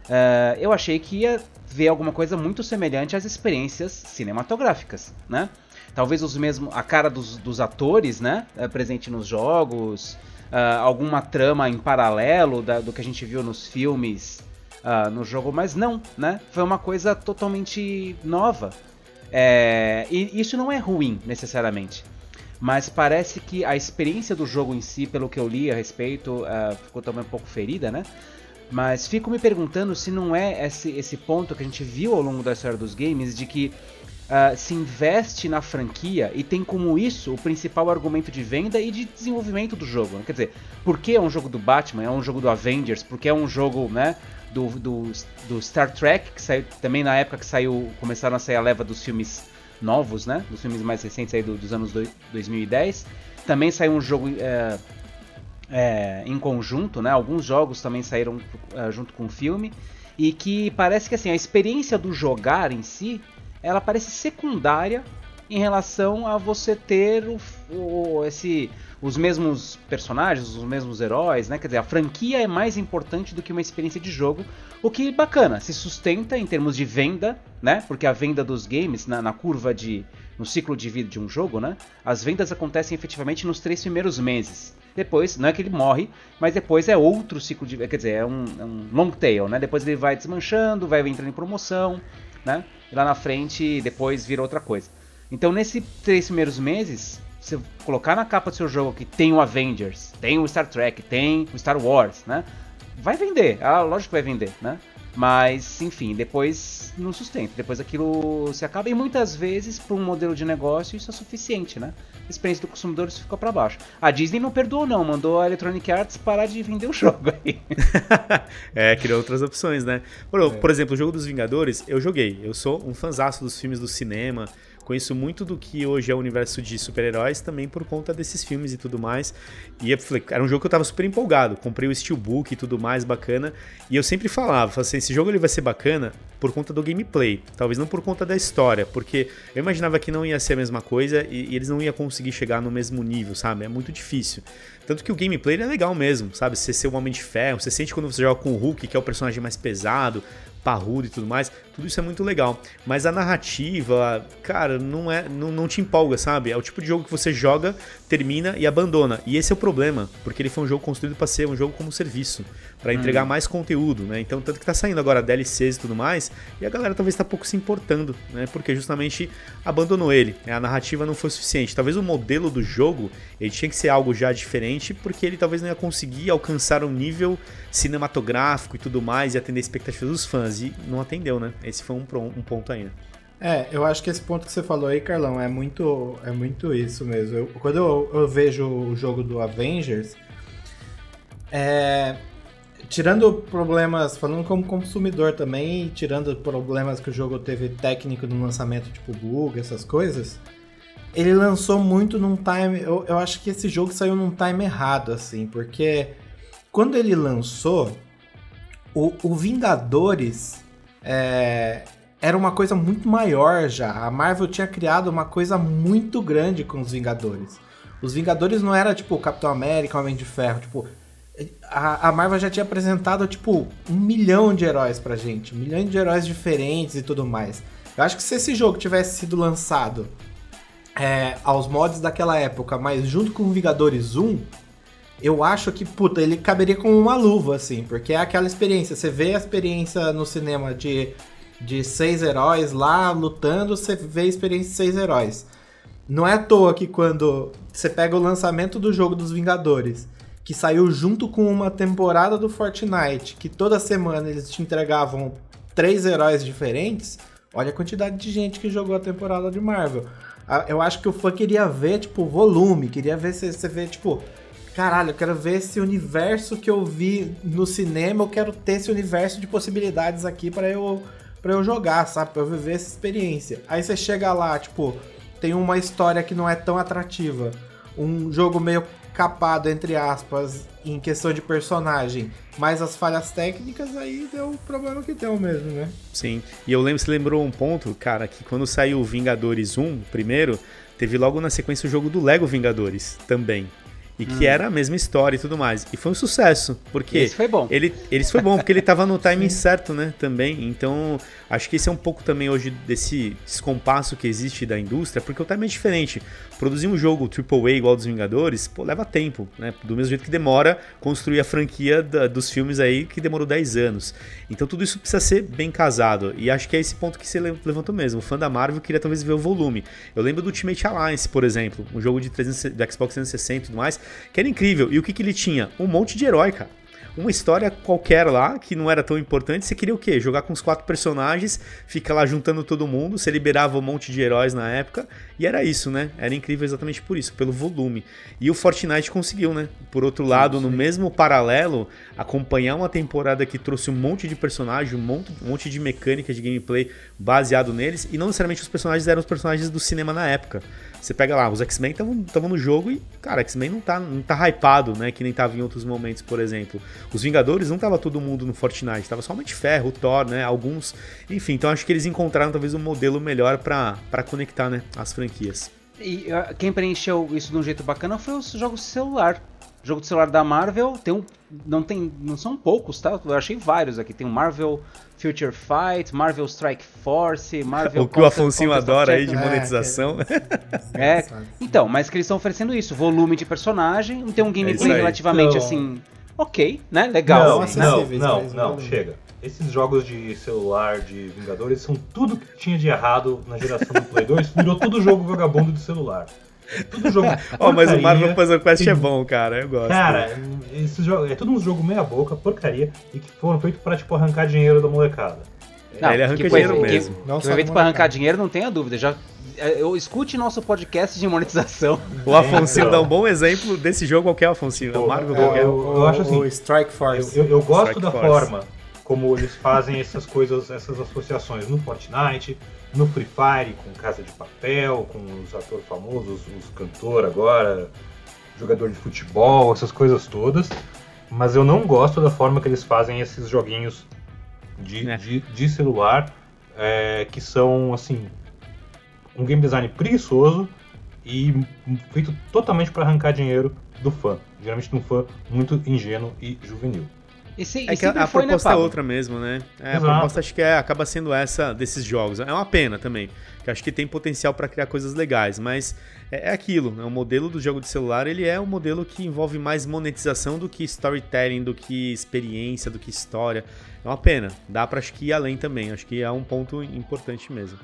É, eu achei que ia ver alguma coisa muito semelhante às experiências cinematográficas, né? Talvez os mesmos, a cara dos, dos atores, né? É, presente nos jogos, uh, alguma trama em paralelo da, do que a gente viu nos filmes uh, no jogo, mas não, né? Foi uma coisa totalmente nova. É, e isso não é ruim, necessariamente. Mas parece que a experiência do jogo em si, pelo que eu li a respeito, uh, ficou também um pouco ferida, né? Mas fico me perguntando se não é esse, esse ponto que a gente viu ao longo da história dos games de que uh, se investe na franquia e tem como isso o principal argumento de venda e de desenvolvimento do jogo. Né? Quer dizer, por que é um jogo do Batman, é um jogo do Avengers, por que é um jogo né, do, do, do Star Trek, que saiu também na época que saiu, começaram a sair a leva dos filmes novos, né? Dos filmes mais recentes aí do, dos anos do, 2010. Também saiu um jogo é, é, em conjunto, né? Alguns jogos também saíram é, junto com o filme. E que parece que assim, a experiência do jogar em si, ela parece secundária em relação a você ter o, o, esse os mesmos personagens, os mesmos heróis, né? Quer dizer, a franquia é mais importante do que uma experiência de jogo, o que bacana, se sustenta em termos de venda, né? Porque a venda dos games na, na curva de no ciclo de vida de um jogo, né? As vendas acontecem efetivamente nos três primeiros meses. Depois, não é que ele morre, mas depois é outro ciclo de, quer dizer, é um, é um long tail, né? Depois ele vai desmanchando, vai entrando em promoção, né? E lá na frente, depois vira outra coisa. Então, nesses três primeiros meses, você colocar na capa do seu jogo que tem o Avengers, tem o Star Trek, tem o Star Wars, né? Vai vender, ah, lógico que vai vender, né? Mas, enfim, depois não sustenta. Depois aquilo se acaba. E muitas vezes, para um modelo de negócio, isso é suficiente, né? A experiência do consumidor fica para baixo. A Disney não perdoou, não. Mandou a Electronic Arts parar de vender o jogo aí. é, criou outras opções, né? Por, é. por exemplo, o jogo dos Vingadores, eu joguei. Eu sou um fanzaço dos filmes do cinema. Conheço muito do que hoje é o universo de super-heróis também por conta desses filmes e tudo mais. E era um jogo que eu tava super empolgado. Comprei o Steelbook e tudo mais, bacana. E eu sempre falava, assim, esse jogo ele vai ser bacana por conta do gameplay, talvez não por conta da história, porque eu imaginava que não ia ser a mesma coisa e, e eles não iam conseguir chegar no mesmo nível, sabe? É muito difícil. Tanto que o gameplay é legal mesmo, sabe? Você ser um homem de ferro, você sente quando você joga com o Hulk, que é o personagem mais pesado, parrudo e tudo mais, tudo isso é muito legal. Mas a narrativa, cara, não é não, não te empolga, sabe? É o tipo de jogo que você joga, termina e abandona. E esse é o problema, porque ele foi um jogo construído para ser um jogo como serviço, para entregar hum. mais conteúdo, né? Então, tanto que tá saindo agora DLCs e tudo mais, e a galera talvez tá pouco se importando, né? Porque justamente abandonou ele. Né? A narrativa não foi suficiente. Talvez o modelo do jogo, ele tinha que ser algo já diferente, porque ele talvez não ia conseguir alcançar um nível cinematográfico e tudo mais e atender expectativas dos fãs. E não atendeu, né? Esse foi um, um ponto ainda. É, eu acho que esse ponto que você falou aí, Carlão, é muito, é muito isso mesmo. Eu, quando eu, eu, vejo o jogo do Avengers, é, tirando problemas, falando como consumidor também, tirando problemas que o jogo teve técnico no lançamento, tipo bug, essas coisas, ele lançou muito num time. Eu, eu acho que esse jogo saiu num time errado, assim, porque quando ele lançou, o, o Vingadores é, era uma coisa muito maior já. A Marvel tinha criado uma coisa muito grande com os Vingadores. Os Vingadores não era tipo Capitão América, Homem de Ferro, tipo. A, Marvel já tinha apresentado, tipo, um milhão de heróis pra gente. Um milhão de heróis diferentes e tudo mais. Eu acho que se esse jogo tivesse sido lançado é, aos mods daquela época, mas junto com Vingadores 1, eu acho que, puta, ele caberia como uma luva, assim, porque é aquela experiência. Você vê a experiência no cinema de, de seis heróis lá lutando, você vê a experiência de seis heróis. Não é à toa que quando você pega o lançamento do jogo dos Vingadores, que saiu junto com uma temporada do Fortnite, que toda semana eles te entregavam três heróis diferentes, olha a quantidade de gente que jogou a temporada de Marvel. Eu acho que o fã queria ver, tipo, volume, queria ver se você vê, tipo, caralho, eu quero ver esse universo que eu vi no cinema, eu quero ter esse universo de possibilidades aqui para eu para eu jogar, sabe? Pra eu viver essa experiência. Aí você chega lá, tipo, tem uma história que não é tão atrativa, um jogo meio capado, entre aspas, em questão de personagem, mas as falhas técnicas aí deu o problema que deu mesmo, né? Sim, e eu lembro, você lembrou um ponto, cara, que quando saiu Vingadores 1, primeiro, teve logo na sequência o jogo do Lego Vingadores também. E que hum. era a mesma história e tudo mais. E foi um sucesso, porque... Esse foi bom. Ele, esse foi bom, porque ele tava no timing certo, né, também. Então, acho que esse é um pouco também hoje desse descompasso que existe da indústria, porque o timing é diferente. Produzir um jogo AAA igual dos Vingadores, pô, leva tempo, né? Do mesmo jeito que demora construir a franquia da, dos filmes aí, que demorou 10 anos. Então, tudo isso precisa ser bem casado. E acho que é esse ponto que você levantou mesmo. O fã da Marvel queria talvez ver o volume. Eu lembro do Ultimate Alliance, por exemplo, um jogo de 300, do Xbox 360 e tudo mais, que era incrível. E o que, que ele tinha? Um monte de herói, cara uma história qualquer lá, que não era tão importante. Você queria o quê? Jogar com os quatro personagens, fica lá juntando todo mundo, você liberava um monte de heróis na época, e era isso, né? Era incrível exatamente por isso, pelo volume. E o Fortnite conseguiu, né? Por outro lado, no mesmo paralelo, acompanhar uma temporada que trouxe um monte de personagens, um monte, um monte de mecânica de gameplay baseado neles, e não necessariamente os personagens eram os personagens do cinema na época. Você pega lá, os X-Men estavam no jogo e, cara, X-Men não tá, não tá hypado, né? Que nem tava em outros momentos, por exemplo. Os Vingadores não tava todo mundo no Fortnite, tava de Ferro, Thor, né? Alguns. Enfim, então acho que eles encontraram talvez um modelo melhor para conectar, né? As franquias. E quem preencheu isso de um jeito bacana foi os jogos celular. Jogo de celular da Marvel tem um. Não, tem, não são poucos, tá? Eu achei vários aqui. Tem o Marvel Future Fight, Marvel Strike Force, Marvel. O que o Afonso adora aí de monetização. É, é, então, mas que eles estão oferecendo isso: volume de personagem, tem um gameplay é relativamente então... assim. Ok, né? Legal. Não, assim, não, não, não, não, chega. Esses jogos de celular de Vingadores são tudo que tinha de errado na geração do Play 2, virou todo jogo vagabundo de celular. Tudo jogo. oh, mas o Marvel Puzzle Quest é bom, cara. Eu gosto. Cara, esse jogo, é tudo um jogo meia boca, porcaria, e que foram feitos pra, tipo, arrancar dinheiro da molecada. Não, ele arranca dinheiro mesmo. Que, não que foi feito pra arrancar dinheiro, não tenha dúvida. Já, é, eu escute nosso podcast de monetização. O Afonso dá um bom exemplo desse jogo, qualquer Afonso. O Marvel qualquer. Eu, eu, eu acho assim. O Strike Force. Eu, eu gosto Strike da Force. forma como eles fazem essas coisas, essas associações no Fortnite, no Free Fire, com Casa de Papel, com os atores famosos, os cantores agora, jogador de futebol, essas coisas todas. Mas eu não gosto da forma que eles fazem esses joguinhos de, é. de, de, celular, é, que são, assim, um game design preguiçoso e feito totalmente para arrancar dinheiro do fã. Geralmente de um fã muito ingênuo e juvenil. Esse, é que a, a foi, né, proposta né, é outra mesmo, né? É, a proposta acho que é, acaba sendo essa desses jogos. É uma pena também, que acho que tem potencial para criar coisas legais, mas é, é aquilo, né? O modelo do jogo de celular, ele é um modelo que envolve mais monetização do que storytelling, do que experiência, do que história. É uma pena. Dá para acho que ir além também. Acho que é um ponto importante mesmo.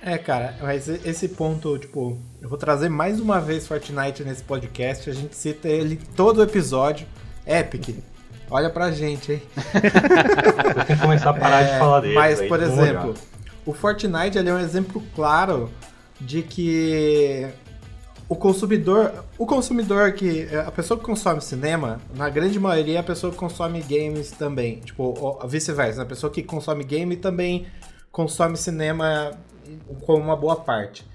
É, cara, mas esse ponto, tipo, eu vou trazer mais uma vez Fortnite nesse podcast. A gente cita ele todo episódio. Epic, Olha pra gente, hein? Você tem que começar a parar é, de falar dele. Mas, por exemplo, o Fortnite é um exemplo claro de que o consumidor, o consumidor que a pessoa que consome cinema, na grande maioria é a pessoa que consome games também, tipo, vice-versa, né? a pessoa que consome game também consome cinema com uma boa parte.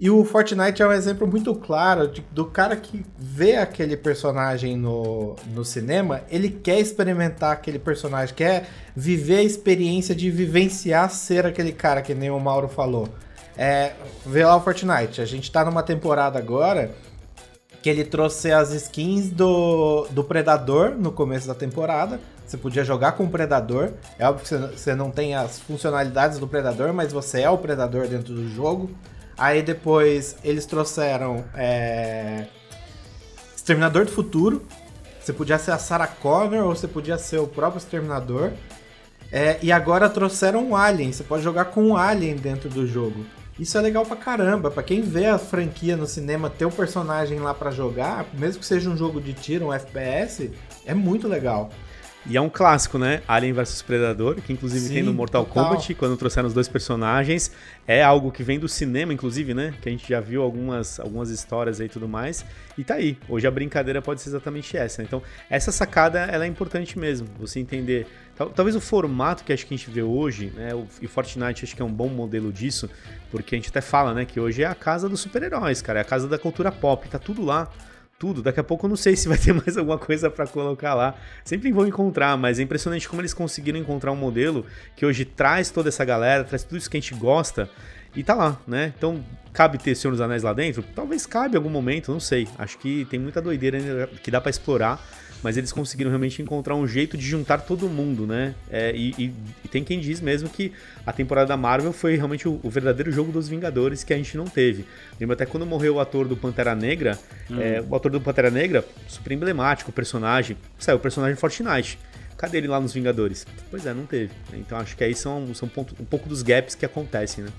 E o Fortnite é um exemplo muito claro de, do cara que vê aquele personagem no, no cinema, ele quer experimentar aquele personagem, quer viver a experiência de vivenciar ser aquele cara, que nem o Mauro falou. É, vê lá o Fortnite, a gente tá numa temporada agora que ele trouxe as skins do, do Predador no começo da temporada. Você podia jogar com o Predador. É óbvio que você não tem as funcionalidades do Predador, mas você é o Predador dentro do jogo. Aí depois eles trouxeram é... Exterminador do Futuro. Você podia ser a Sarah Connor ou você podia ser o próprio Exterminador. É... E agora trouxeram um Alien. Você pode jogar com um Alien dentro do jogo. Isso é legal pra caramba. Pra quem vê a franquia no cinema, ter o personagem lá para jogar, mesmo que seja um jogo de tiro, um FPS, é muito legal. E é um clássico, né? Alien vs Predador, que inclusive Sim, tem no Mortal total. Kombat, quando trouxeram os dois personagens. É algo que vem do cinema, inclusive, né? Que a gente já viu algumas, algumas histórias aí e tudo mais. E tá aí. Hoje a brincadeira pode ser exatamente essa. Então, essa sacada ela é importante mesmo. Você entender. Talvez o formato que acho que a gente vê hoje, né? E Fortnite acho que é um bom modelo disso, porque a gente até fala, né? Que hoje é a casa dos super-heróis, cara. É a casa da cultura pop. Tá tudo lá tudo. Daqui a pouco eu não sei se vai ter mais alguma coisa para colocar lá. Sempre vão encontrar, mas é impressionante como eles conseguiram encontrar um modelo que hoje traz toda essa galera, traz tudo isso que a gente gosta e tá lá, né? Então, cabe ter Senhor dos Anéis lá dentro? Talvez cabe em algum momento, não sei. Acho que tem muita doideira ainda que dá para explorar mas eles conseguiram realmente encontrar um jeito de juntar todo mundo, né? É, e, e, e, tem quem diz mesmo que a temporada da Marvel foi realmente o, o, verdadeiro jogo dos Vingadores que a gente não teve. Lembra até quando morreu o ator do Pantera Negra, hum. é, o ator do Pantera Negra, super emblemático, o personagem, saiu o personagem Fortnite. Cadê ele lá nos Vingadores? Pois é, não teve. Então acho que aí são, são ponto, um pouco dos gaps que acontecem, né?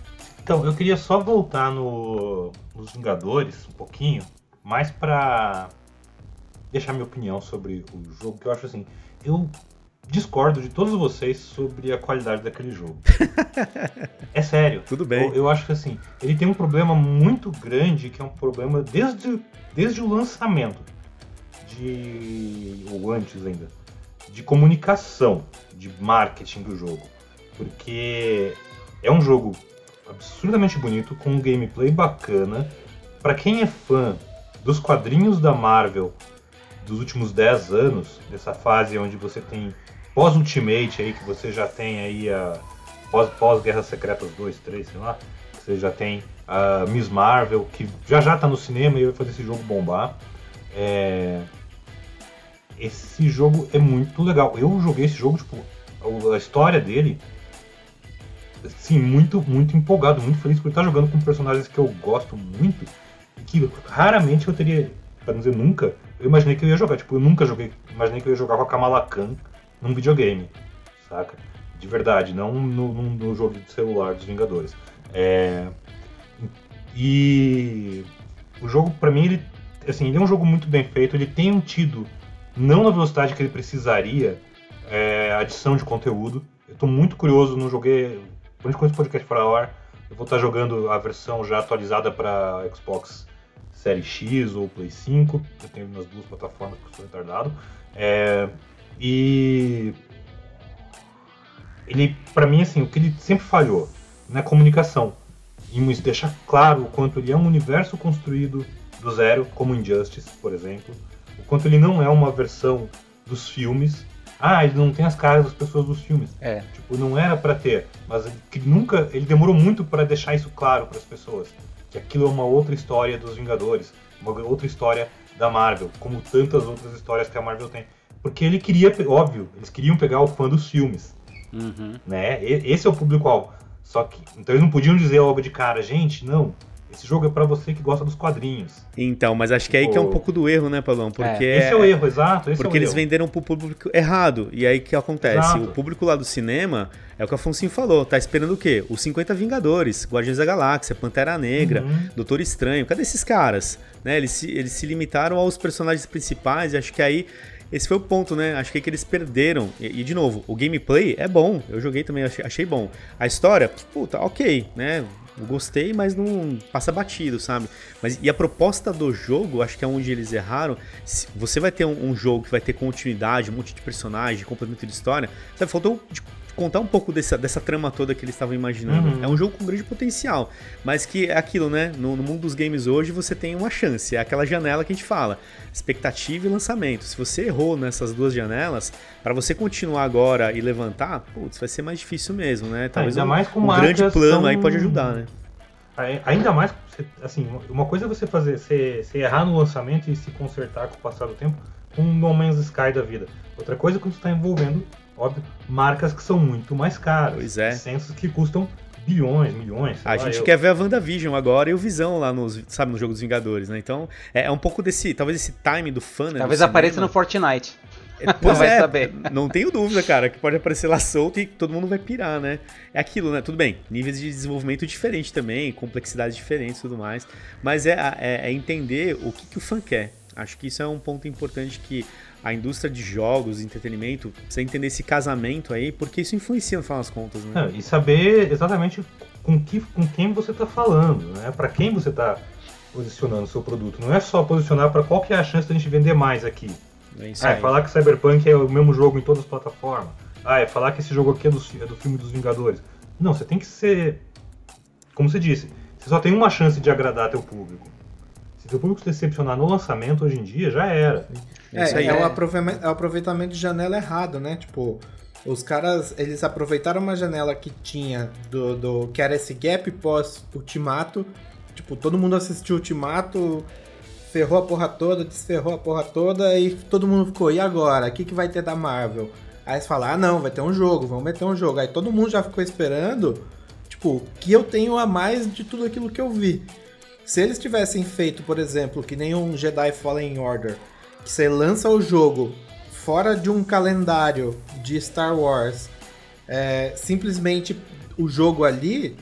Então, eu queria só voltar no, nos Vingadores um pouquinho, mais para deixar minha opinião sobre o jogo, que eu acho assim, eu discordo de todos vocês sobre a qualidade daquele jogo. é sério. Tudo bem. Eu, eu, acho que assim, ele tem um problema muito grande, que é um problema desde, desde o lançamento, de. ou antes ainda, de comunicação, de marketing do jogo. Porque é um jogo absurdamente bonito, com um gameplay bacana. Para quem é fã dos quadrinhos da Marvel dos últimos 10 anos, dessa fase onde você tem pós-Ultimate aí, que você já tem aí a pós-Guerras Secretas 2, 3, sei lá, você já tem a Miss Marvel, que já já tá no cinema e vai fazer esse jogo bombar. É... Esse jogo é muito legal. Eu joguei esse jogo, tipo, a história dele, sim, muito, muito empolgado, muito feliz por estar jogando com personagens que eu gosto muito e que raramente eu teria, para não dizer nunca, eu imaginei que eu ia jogar. Tipo, eu nunca joguei. Imaginei que eu ia jogar com a Kamala Khan num videogame, saca? De verdade, não no, no, no jogo de celular dos Vingadores. É, e o jogo, para mim, ele, assim, ele é um jogo muito bem feito. Ele tem tido, não na velocidade que ele precisaria, é, adição de conteúdo. Eu tô muito curioso, não joguei. Enquanto esse podcast for ao ar, eu vou estar jogando a versão já atualizada para Xbox Série X ou Play 5. Eu tenho nas duas plataformas porque sou retardado. É, e ele, para mim, assim, o que ele sempre falhou na comunicação, em deixar claro o quanto ele é um universo construído do zero, como Injustice, por exemplo, o quanto ele não é uma versão dos filmes. Ah, ele não tem as caras das pessoas dos filmes. É. Tipo, não era para ter, mas ele nunca, ele demorou muito para deixar isso claro para as pessoas que aquilo é uma outra história dos Vingadores, uma outra história da Marvel, como tantas outras histórias que a Marvel tem. Porque ele queria, óbvio, eles queriam pegar o fã dos filmes. Uhum. Né? Esse é o público-alvo. Só que. Então eles não podiam dizer logo de cara, gente, não. Esse jogo é para você que gosta dos quadrinhos. Então, mas acho que é aí que é um pouco do erro, né, Palão? Porque é. Esse é o erro, exato. porque é eles erro. venderam pro público errado. E aí que acontece? Exato. O público lá do cinema, é o que a Afonso falou, tá esperando o quê? Os 50 Vingadores, Guardiões da Galáxia, Pantera Negra, uhum. Doutor Estranho. Cadê esses caras? Né? Eles, se, eles se limitaram aos personagens principais e acho que aí esse foi o ponto, né? Acho que, é que eles perderam. E, e, de novo, o gameplay é bom. Eu joguei também, achei, achei bom. A história, puta, ok, né? Gostei, mas não passa batido, sabe? Mas e a proposta do jogo, acho que é onde eles erraram. Você vai ter um, um jogo que vai ter continuidade, um monte de personagem, complemento de história. Sabe, faltou, tipo, contar um pouco dessa, dessa trama toda que eles estavam imaginando. Uhum. É um jogo com grande potencial, mas que é aquilo, né? No, no, mundo dos games hoje você tem uma chance, é aquela janela que a gente fala, expectativa e lançamento. Se você errou nessas duas janelas, para você continuar agora e levantar, putz, vai ser mais difícil mesmo, né? Talvez Ainda um, mais com um grande plano aí pode ajudar, né? Ainda mais, assim, uma coisa é você fazer, você, você errar no lançamento e se consertar com o passar do tempo, com um No Man's Sky da vida. Outra coisa é quando você está envolvendo óbvio, marcas que são muito mais caras. Pois é. Licenças que custam bilhões, milhões. A gente eu... quer ver a WandaVision agora e o Visão lá nos, sabe, no jogo dos Vingadores, né? Então, é, é um pouco desse, talvez esse time do fã, né? Talvez apareça no Fortnite. É, pois não é, saber. não tenho dúvida, cara, que pode aparecer lá solto e todo mundo vai pirar, né? É aquilo, né? Tudo bem, níveis de desenvolvimento diferentes também, complexidades diferentes e tudo mais, mas é, é, é entender o que, que o fã quer. Acho que isso é um ponto importante que a indústria de jogos, entretenimento, precisa entender esse casamento aí, porque isso influencia no final das contas, né? É, e saber exatamente com, que, com quem você está falando, né? Para quem você está posicionando o seu produto. Não é só posicionar para qual que é a chance de a gente vender mais aqui. É, ah, é falar que Cyberpunk é o mesmo jogo em todas as plataformas. Ah, é falar que esse jogo aqui é do, é do filme dos Vingadores. Não, você tem que ser. Como você disse, você só tem uma chance de agradar teu público. Se o público se decepcionar no lançamento hoje em dia, já era. É, é, é, o aproveitamento, é o aproveitamento de janela errado, né? Tipo, os caras, eles aproveitaram uma janela que tinha do, do que era esse gap pós Ultimato. Tipo, todo mundo assistiu Ultimato, ferrou a porra toda, desferrou a porra toda e todo mundo ficou, e agora? O que, que vai ter da Marvel? Aí eles falaram, ah não, vai ter um jogo, vamos meter um jogo. Aí todo mundo já ficou esperando, tipo, que eu tenho a mais de tudo aquilo que eu vi. Se eles tivessem feito, por exemplo, que nem um Jedi Fallen Order, que você lança o jogo fora de um calendário de Star Wars, é, simplesmente o jogo ali,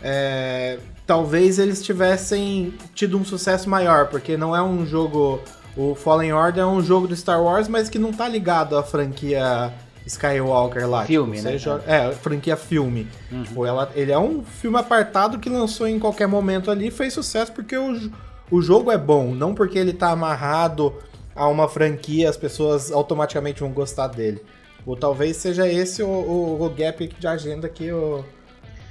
é, talvez eles tivessem tido um sucesso maior, porque não é um jogo. O Fallen Order é um jogo do Star Wars, mas que não tá ligado à franquia Skywalker lá. Filme, tipo, né? Joga, é, franquia filme. Uhum. Tipo, ela, ele é um filme apartado que lançou em qualquer momento ali e fez sucesso porque o, o jogo é bom, não porque ele tá amarrado a uma franquia, as pessoas automaticamente vão gostar dele. Ou talvez seja esse o, o, o gap de agenda que o,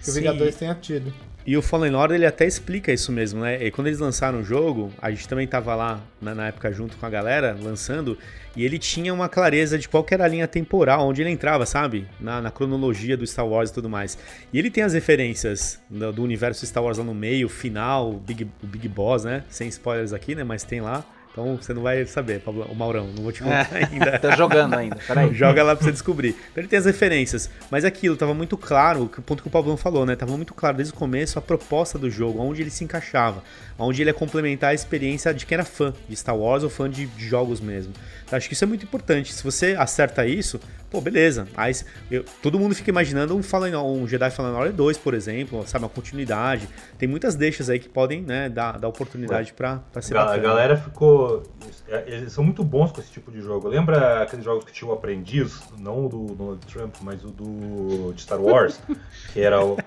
que o Vingadores tenha tido. E o Fallen Order ele até explica isso mesmo, né? E quando eles lançaram o jogo, a gente também tava lá na, na, época junto com a galera lançando, e ele tinha uma clareza de qual era a linha temporal, onde ele entrava, sabe? Na, na, cronologia do Star Wars e tudo mais. E ele tem as referências do, do universo Star Wars lá no meio, final, o Big, o Big Boss, né? Sem spoilers aqui, né? Mas tem lá. Então você não vai saber, Pablo, o Maurão, não vou te contar é, ainda. tá jogando ainda, peraí. Joga lá pra você descobrir. Então ele tem as referências. Mas aquilo, tava muito claro, o ponto que o Pablão falou, né? Tava muito claro desde o começo a proposta do jogo, onde ele se encaixava, onde ele ia complementar a experiência de quem era fã de Star Wars ou fã de, de jogos mesmo. Então acho que isso é muito importante. Se você acerta isso, pô, beleza. Aí eu, todo mundo fica imaginando um, Fallen, um Jedi Fallen Order 2, por exemplo, sabe? Uma continuidade. Tem muitas deixas aí que podem, né, dar, dar oportunidade pra, pra ser A galera ficou. É, eles são muito bons com esse tipo de jogo. Lembra aqueles jogos que tinha o Aprendiz, não o do Donald Trump, mas o do de Star Wars, que era o.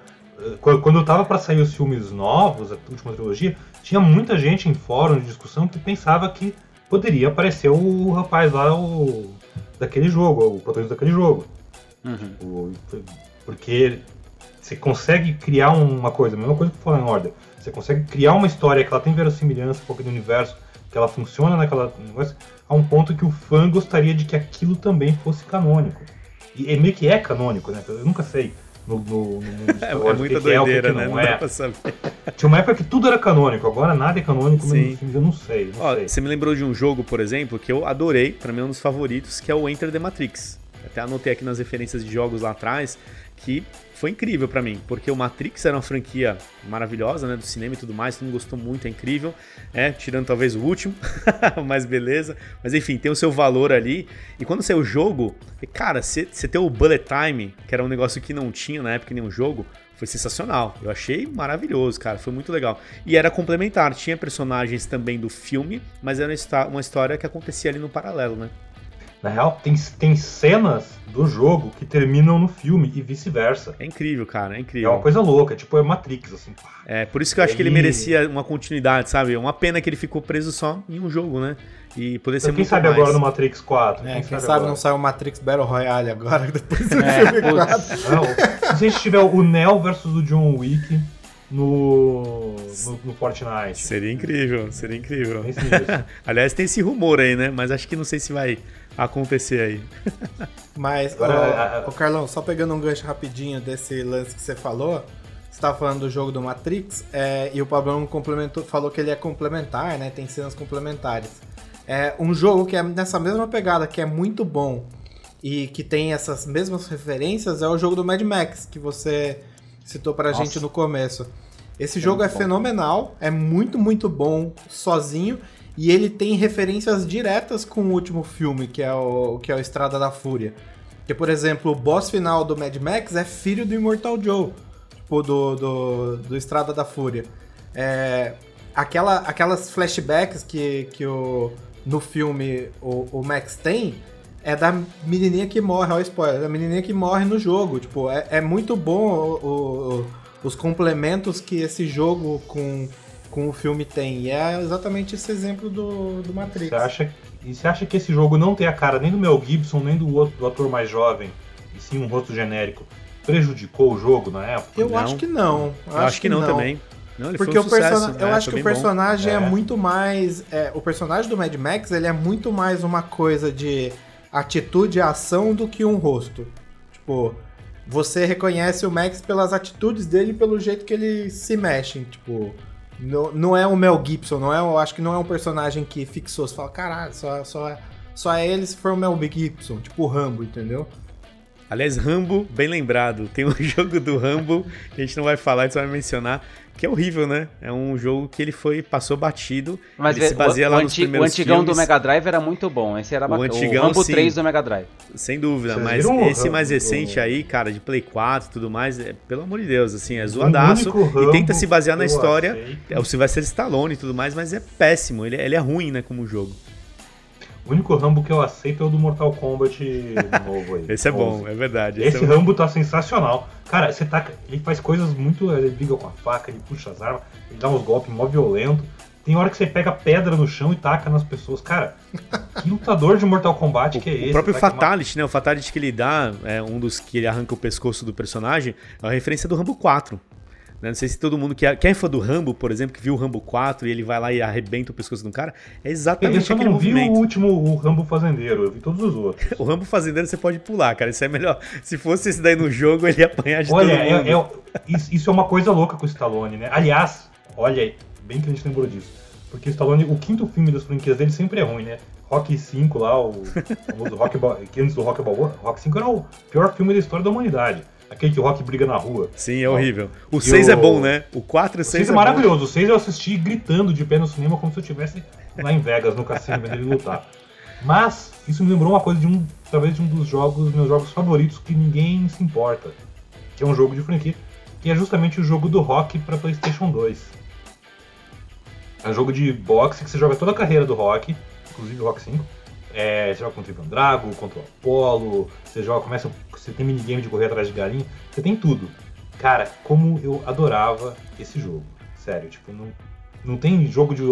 Quando eu tava para sair os filmes novos, a última trilogia, tinha muita gente em fórum de discussão que pensava que poderia aparecer o rapaz lá, o daquele jogo, o protagonista daquele jogo. Uhum. porque você consegue criar uma coisa, a mesma coisa que o Fallen Order. Você consegue criar uma história que ela tem verossimilhança um pouco do universo, que ela funciona naquela negócio, a um ponto que o fã gostaria de que aquilo também fosse canônico. E, e meio que é canônico, né? Eu nunca sei no, no, no é, é muita que doideira, é, né? Não, não é. Tinha uma época que tudo era canônico, agora nada é canônico, Sim. mas eu não sei. Não Ó, sei. Você me lembrou de um jogo, por exemplo, que eu adorei, para mim é um dos favoritos, que é o Enter the Matrix. Até anotei aqui nas referências de jogos lá atrás, que foi incrível para mim, porque o Matrix era uma franquia maravilhosa, né, do cinema e tudo mais, todo mundo gostou muito, é incrível, é, tirando talvez o último, mas beleza, mas enfim, tem o seu valor ali, e quando saiu o jogo, cara, você ter o Bullet Time, que era um negócio que não tinha na época nenhum jogo, foi sensacional, eu achei maravilhoso, cara, foi muito legal, e era complementar, tinha personagens também do filme, mas era uma história que acontecia ali no paralelo, né. Na real, tem, tem cenas do jogo que terminam no filme e vice-versa. É incrível, cara, é É incrível. uma coisa louca, tipo, é Matrix, assim. É, por isso que eu acho que ele merecia uma continuidade, sabe? É Uma pena que ele ficou preso só em um jogo, né? E poder ser Então, quem muito sabe mais. agora no Matrix 4? É, quem sabe agora? não sai o Matrix Battle Royale agora, depois do É, filme putz. 4. Não, se a gente tiver o Neo versus o John Wick no, no, no Fortnite. Seria incrível, seria incrível. Aliás, tem esse rumor aí, né? Mas acho que não sei se vai acontecer aí. Mas, Agora, ô, a- a- ô, Carlão, só pegando um gancho rapidinho desse lance que você falou, você tava falando do jogo do Matrix, é, e o Pablão complementou, falou que ele é complementar, né? Tem cenas complementares. É um jogo que é nessa mesma pegada, que é muito bom e que tem essas mesmas referências, é o jogo do Mad Max, que você citou pra Nossa. gente no começo. Esse jogo é bom. fenomenal, é muito, muito bom sozinho. E ele tem referências diretas com o último filme, que é o, que é o Estrada da Fúria. Que, por exemplo, o boss final do Mad Max é filho do Immortal Joe, tipo, do, do, do Estrada da Fúria. É, aquela, aquelas flashbacks que, que o, no filme o, o Max tem é da menininha que morre, olha o spoiler, da menininha que morre no jogo. Tipo, é, é muito bom o- o- os complementos que esse jogo com, com o filme tem. E é exatamente esse exemplo do, do Matrix. Você acha, e você acha que esse jogo não tem a cara nem do Mel Gibson, nem do outro do ator mais jovem, e sim um rosto genérico, prejudicou o jogo na época? Eu Não. acho que não. Eu acho, que, não, também. Não, ele Porque foi um o persona- sucesso. eu é, acho que o personagem é. É. muito mais. é, o personagem do Mad Max ele é muito mais uma coisa de atitude e ação do que um rosto. Tipo, você reconhece o Max pelas atitudes dele e pelo jeito que ele se mexe. Tipo, não, não é o Mel Gibson, não é, eu acho que não é um personagem que fixou. Você fala, caralho, só, só, é, só é ele se for o Mel Gibson, tipo o Rambo, entendeu? Aliás, Rambo, bem lembrado. Tem um jogo do Rambo que a gente não vai falar, a gente só vai mencionar, que é horrível, né? É um jogo que ele foi, passou batido. Mas ele é- se baseia o, lá o nos anti- o primeiros antigão do filmes. Mega Drive era muito bom. Esse era O bacana. O, antigão, Rambo sim. 3 do Mega Drive. Sem dúvida, Vocês mas viram o esse mais recente do- aí, cara, de Play 4 e tudo mais, é, pelo amor de Deus, assim, é O zoadaço. E tenta se basear na história. aceito- É o Sylvester Stallone e tudo mais, mas é péssimo. Ele, ele é ruim, né, como jogo. O único Rambo que eu aceito é o do Mortal Kombat novo aí. Esse é bom, 11. é verdade. Esse é um- Rambo tá sensacional. Cara, você tá. Ele faz coisas muito. Ele briga com a faca, ele puxa as armas, ele dá uns golpes mó violento. Tem hora que você pega pedra no chão e taca nas pessoas. Cara, que lutador de Mortal Kombat que é esse? O próprio Fatality, né? O Fatality que ele dá, é um dos que ele arranca o pescoço do personagem, é uma referência do Rambo 4. Né? Não sei se todo mundo que é, quem é fã do Rambo, por exemplo, que viu o Rambo 4 e ele vai lá e arrebenta o pescoço de um cara, é Eu exatamente só aquele não vi o movimento. último o Rambo Fazendeiro, eu vi todos os outros. O Rambo fazendeiro você pode pular, cara. Isso é melhor. Se fosse esse daí no jogo, ele ia apanhar de Olha, todo mundo. é- é- isso, é uma coisa louca com o Stallone, né? Aliás, olha aí, bem que a gente lembrou disso. Porque o Stallone, o quinto filme das franquias dele sempre é ruim, né? Rock 5 lá, o famoso Rock, antes do Rock Balboa, Rock 5 era o pior filme da história da humanidade. Aquele que o Rock briga na rua. Sim, é horrível. O E 6 o- é bom, né? O 4 e o O 6 6 é é bom. maravilhoso. O 6 eu assisti gritando de pé no cinema como se eu estivesse lá em Vegas, no cassino, vendo ele lutar. Mas isso me lembrou uma coisa de um, talvez de um dos jogos, meus jogos favoritos que ninguém se importa. Que é um jogo de franquia, que é justamente o jogo do Rock para PlayStation 2. É um jogo de boxe que você joga toda a carreira do Rock, inclusive o Rock 5. É, você joga contra o Ivan Drago, contra o Apollo, você joga, começa, você tem minigame de correr atrás de galinha, você tem tudo. Cara, como eu adorava esse jogo. Sério, tipo, não, não tem jogo de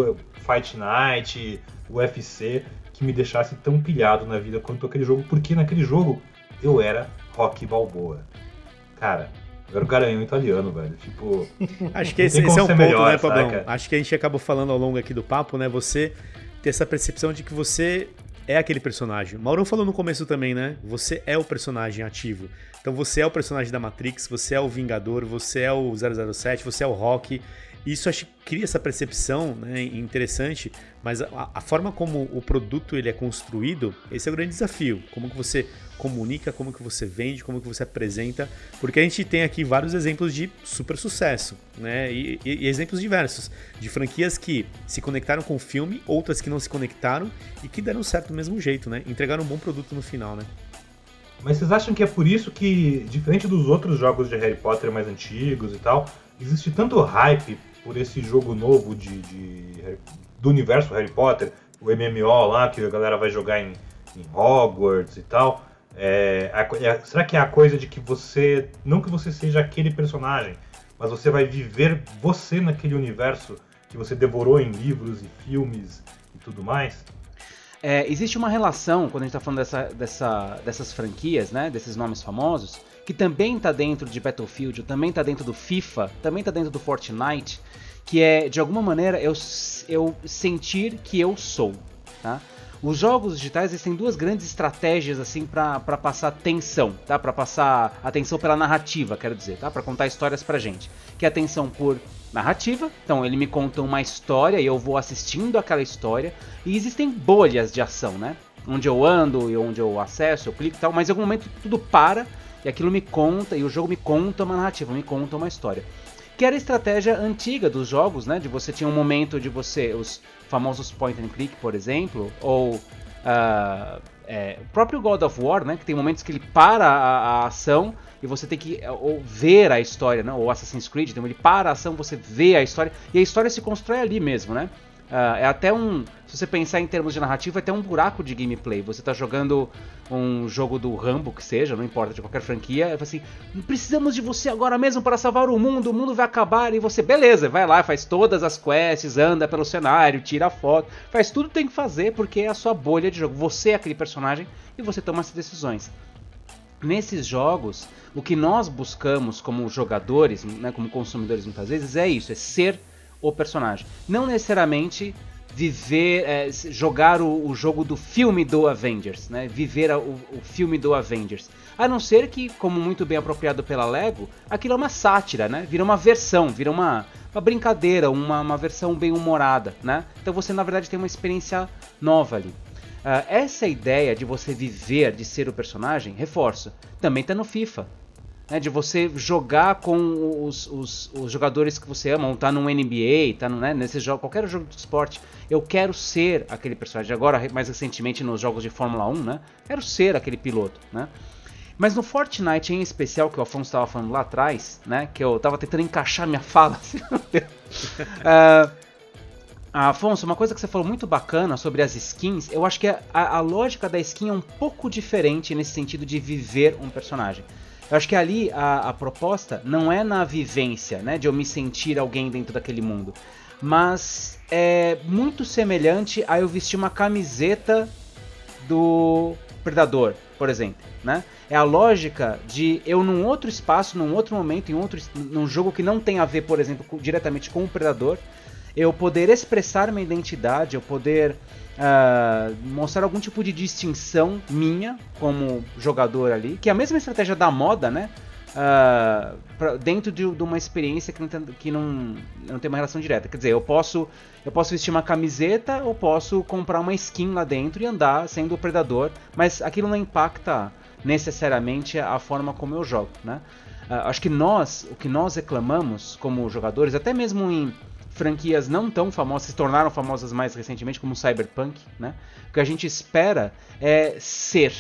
Fight Night, UFC, que me deixasse tão pilhado na vida quanto aquele jogo, porque naquele jogo eu era Rock Balboa. Cara, eu era o garanhão italiano, velho. Tipo, Acho que esse, esse é um ponto, melhor, né, Pablão? Acho que a gente acabou falando ao longo aqui do papo, né? Você ter essa percepção de que você é aquele personagem. O Maurão falou no começo também, né? Você é o personagem ativo. Então você é o personagem da Matrix, você é o Vingador, você é o 007, você é o Rock. Isso acho que cria essa percepção né, interessante, mas a, a forma como o produto ele é construído, esse é o grande desafio. Como que você comunica, como que você vende, como que você apresenta, porque a gente tem aqui vários exemplos de super sucesso, né? E, e- e exemplos diversos de franquias que se conectaram com o filme, outras que não se conectaram e que deram certo do mesmo jeito, né? Entregaram um bom produto no final, né? Mas vocês acham que é por isso que, diferente dos outros jogos de Harry Potter mais antigos e tal, existe tanto hype por esse jogo novo de, de- do universo Harry Potter, o MMO lá, que a galera vai jogar em, em Hogwarts e tal. É, é, será que é a coisa de que você. Não que você seja aquele personagem, mas você vai viver você naquele universo que você devorou em livros e filmes e tudo mais? É, existe uma relação, quando a gente está falando dessa, dessa, dessas franquias, né, desses nomes famosos, que também está dentro de Battlefield, também está dentro do FIFA, também está dentro do Fortnite, que é, de alguma maneira, eu, eu sentir que eu sou. Tá? Os jogos digitais eles têm duas grandes estratégias assim para passar tensão, tá? Para passar atenção pela narrativa, quero dizer, tá? Para contar histórias pra gente. Que é atenção por narrativa, então ele me conta uma história e eu vou assistindo aquela história. E existem bolhas de ação, né? Onde eu ando e onde eu acesso, eu clico e tal, mas em algum momento tudo para e aquilo me conta e o jogo me conta uma narrativa, me conta uma história que era a estratégia antiga dos jogos, né? De você tinha um momento de você, os famosos point and click, por exemplo, ou uh, é, o próprio God of War, né? Que tem momentos que ele para a, a ação e você tem que ou ver a história, né? Ou Assassin's Creed, então ele para a ação, você vê a história e a história se constrói ali mesmo, né? Uh, é até um. Se você pensar em termos de narrativa, é até um buraco de gameplay. Você está jogando um jogo do Rambo, que seja, não importa, de qualquer franquia, e assim: precisamos de você agora mesmo para salvar o mundo, o mundo vai acabar, e você, beleza, vai lá, faz todas as quests, anda pelo cenário, tira foto, faz tudo que tem que fazer, porque é a sua bolha de jogo. Você é aquele personagem e você toma essas decisões. Nesses jogos, o que nós buscamos como jogadores, né, como consumidores muitas vezes, é isso: é ser o personagem. Não necessariamente viver, é, jogar o, o, jogo do filme do Avengers, né? Viver a, o, o, filme do Avengers. A não ser que, como muito bem apropriado pela Lego, aquilo é uma sátira, né? Vira uma versão, vira uma, uma brincadeira, uma, uma versão bem humorada, né? Então você na verdade tem uma experiência nova ali. Uh, essa ideia de você viver, de ser o personagem, reforço, também está no FIFA né, de você jogar com os, os, os, jogadores que você ama, tá no NBA, tá né, nesse jogo, qualquer jogo de esporte, eu quero ser aquele personagem. Agora, mais recentemente nos jogos de Fórmula 1, né, quero ser aquele piloto, né. Mas no Fortnite em especial, que o Afonso estava falando lá atrás, né, que eu estava tentando encaixar minha fala, uh, Afonso, uma coisa que você falou muito bacana sobre as skins, eu acho que a, a, lógica da skin é um pouco diferente nesse sentido de viver um personagem. Eu acho que ali a, a proposta não é na vivência, né, de eu me sentir alguém dentro daquele mundo, mas é muito semelhante a eu vestir uma camiseta do Predador, por exemplo, né? É a lógica de eu num outro espaço, num outro momento, em outro num jogo que não tem a ver, por exemplo, com, diretamente com o Predador, eu poder expressar minha identidade, eu poder uh, mostrar algum tipo de distinção minha como jogador ali, que é a mesma estratégia da moda, né? Uh, pra, dentro de, de, uma experiência que, não tem, que não, não tem uma relação direta. Quer dizer, eu posso, eu posso vestir uma camiseta ou posso comprar uma skin lá dentro e andar sendo o predador, mas aquilo não impacta necessariamente a forma como eu jogo, né? Uh, acho que nós, o que nós reclamamos como jogadores, até mesmo em franquias não tão famosas, se tornaram famosas mais recentemente, como Cyberpunk, né? O que a gente espera é ser,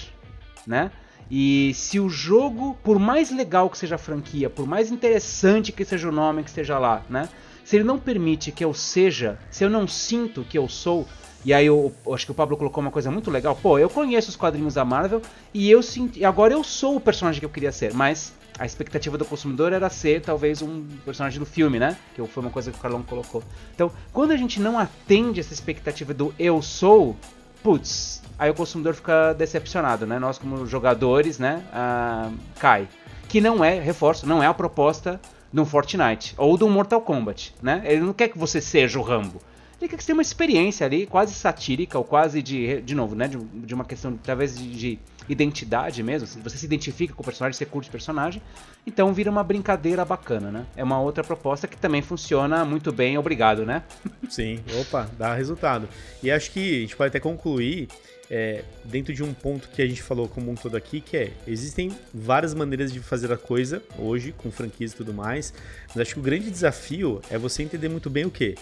né? E se o jogo, por mais legal que seja a franquia, por mais interessante que seja o nome que esteja lá, né? Se ele não permite que eu seja, se eu não sinto que eu sou, e aí eu, eu, acho que o Pablo colocou uma coisa muito legal. Pô, eu conheço os quadrinhos da Marvel e eu senti, agora eu sou o personagem que eu queria ser, mas a expectativa do consumidor era ser talvez um personagem do filme, né? Que foi uma coisa que o Carlão colocou. Então, quando a gente não atende essa expectativa do eu sou, putz, aí o consumidor fica decepcionado, né? Nós como jogadores, né, ah, cai. Que não é, reforço, não é a proposta de um Fortnite ou de um Mortal Kombat, né? Ele não quer que você seja o Rambo. Ele quer que você tenha uma experiência ali, quase satírica ou quase de, de novo, né, de, de uma questão talvez de, de identidade mesmo, você se identifica com o personagem, você curte o personagem, então vira uma brincadeira bacana, né? É uma outra proposta que também funciona muito bem, obrigado, né? Sim, opa, dá resultado. E acho que a gente pode até concluir é, dentro de um ponto que a gente falou como um todo aqui, que é, existem várias maneiras de fazer a coisa hoje, com franquias e tudo mais, mas acho que o grande desafio é você entender muito bem o que?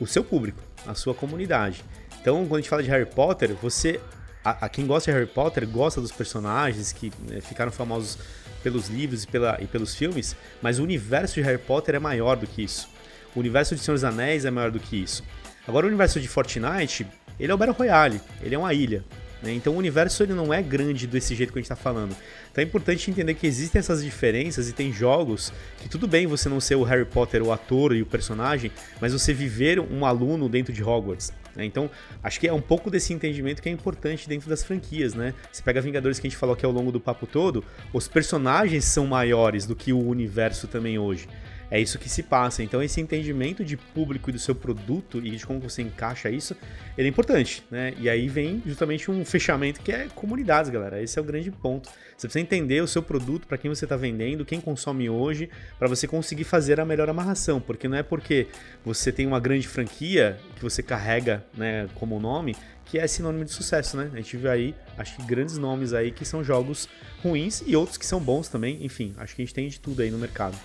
O seu público, a sua comunidade. Então, quando a gente fala de Harry Potter, você a, a, quem gosta de Harry Potter gosta dos personagens que né, ficaram famosos pelos livros e, pela, e pelos filmes, mas o universo de Harry Potter é maior do que isso. O universo de Senhor dos Anéis é maior do que isso. Agora, o universo de Fortnite, ele é o Battle Royale, ele é uma ilha. Né? Então o universo ele não é grande desse jeito que a gente está falando. Então é importante entender que existem essas diferenças e tem jogos que tudo bem você não ser o Harry Potter, o ator e o personagem, mas você viver um aluno dentro de Hogwarts. Né? Então, acho que é um pouco desse entendimento que é importante dentro das franquias, né? Você pega Vingadores que a gente falou aqui ao longo do papo todo, os personagens são maiores do que o universo também hoje. É isso que se passa. Então, esse entendimento de público e do seu produto e de como você encaixa isso, ele é importante, né? E aí vem justamente um fechamento que é comunidades, galera. Esse é o grande ponto. Você precisa entender o seu produto, para quem você está vendendo, quem consome hoje, para você conseguir fazer a melhor amarração. Porque não é porque você tem uma grande franquia que você carrega, né, como nome, que é sinônimo de sucesso, né? A gente viu aí, acho que grandes nomes aí que são jogos ruins e outros que são bons também. Enfim, acho que a gente tem de tudo aí no mercado.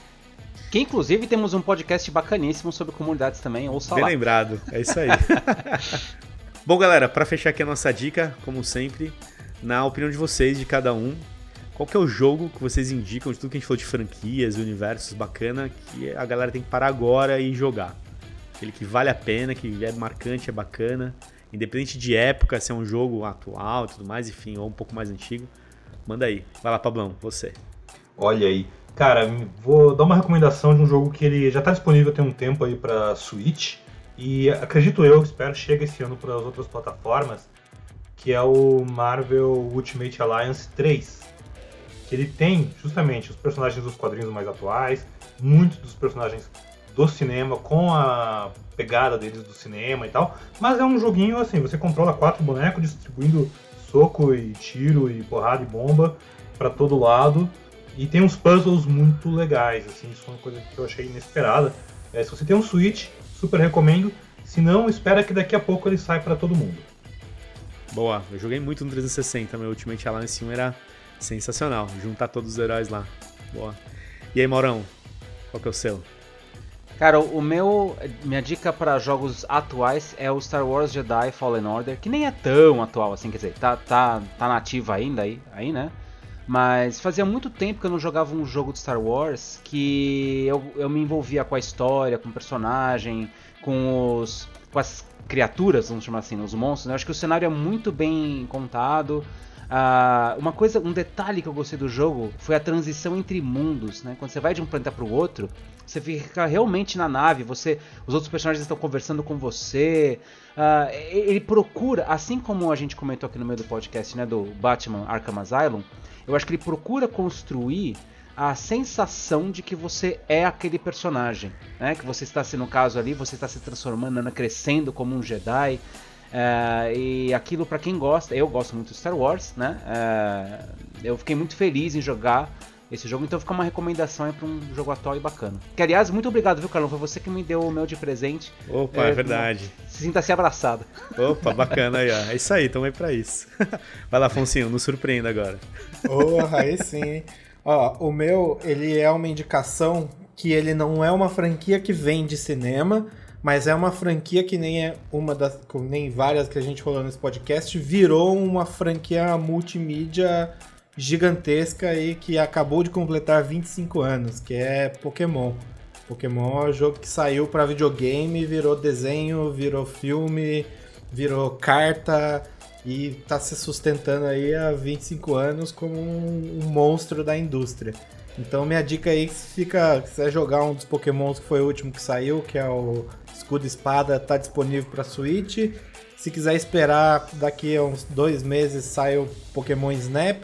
Que inclusive temos um podcast bacaníssimo sobre comunidades também, ouça Bem lá. lembrado, é isso aí. Bom, galera, para fechar aqui a nossa dica, como sempre, na opinião de vocês, de cada um, qual que é o jogo que vocês indicam de tudo que a gente falou de franquias, universos bacana, que a galera tem que parar agora e jogar? Aquele que vale a pena, que é marcante, é bacana, independente de época, se é um jogo atual e tudo mais, enfim, ou um pouco mais antigo, manda aí. Vai lá, Pablão, você. Olha aí, Cara, vou dar uma recomendação de um jogo que ele já está disponível tem um tempo aí para Switch. E acredito eu, espero chega esse ano para as outras plataformas, que é o Marvel Ultimate Alliance 3. Que ele tem justamente os personagens dos quadrinhos mais atuais, muitos dos personagens do cinema com a pegada deles do cinema e tal, mas é um joguinho assim, você controla quatro bonecos distribuindo soco e tiro e porrada e bomba para todo lado e tem uns puzzles muito legais, assim, isso foi uma coisa que eu achei inesperada. É, se você tem um Switch, super recomendo. Se não, espera que daqui a pouco ele sai para todo mundo. Boa, eu joguei muito no 360, meu Ultimate Alliance 1 era sensacional, juntar todos os heróis lá. Boa. E aí, Maurão, qual que é o seu? Cara, o meu, minha dica para jogos atuais é o Star Wars Jedi Fallen Order, que nem é tão atual assim, quer dizer, tá, tá, tá nativa ainda aí, aí, né? Mas fazia muito tempo que eu não jogava um jogo de Star Wars que eu, eu me envolvia com a história, com o personagem, com os. com as criaturas, vamos chamar assim, os monstros. Né? Eu acho que o cenário é muito bem contado. Uh, uma coisa, um detalhe que eu gostei do jogo foi a transição entre mundos, né? Quando você vai de um planeta para o outro, você fica realmente na nave, você, os outros personagens estão conversando com você. Uh, ele procura, assim como a gente comentou aqui no meio do podcast, né, do Batman Arkham Asylum, eu acho que ele procura construir a sensação de que você é aquele personagem, né? Que você está, se no caso ali, você está se transformando, crescendo como um Jedi. Uh, e aquilo para quem gosta, eu gosto muito de Star Wars, né? Uh, eu fiquei muito feliz em jogar esse jogo, então fica uma recomendação para um jogo atual e bacana. Que aliás, muito obrigado, viu, Carlão? Foi você que me deu o meu de presente. Opa, é, é verdade. Sinta-se abraçado. Opa, bacana aí, ó. É isso aí, tamo aí pra isso. Vai lá, Foncinho, nos surpreenda agora. Porra, aí sim. Ó, o meu, ele é uma indicação que ele não é uma franquia que vem de cinema, mas é uma franquia que nem é uma das, nem várias que a gente rolou nesse podcast, virou uma franquia multimídia gigantesca e que acabou de completar 25 anos, que é Pokémon. Pokémon é um jogo que saiu para videogame, virou desenho, virou filme, virou carta e está se sustentando aí há 25 anos como um, um, monstro da indústria. Então minha dica aí fica, se quiser jogar um dos Pokémons que foi o último que saiu, que é o Escudo Espada, está disponível para Switch. Se quiser esperar daqui a uns dois meses sai o Pokémon Snap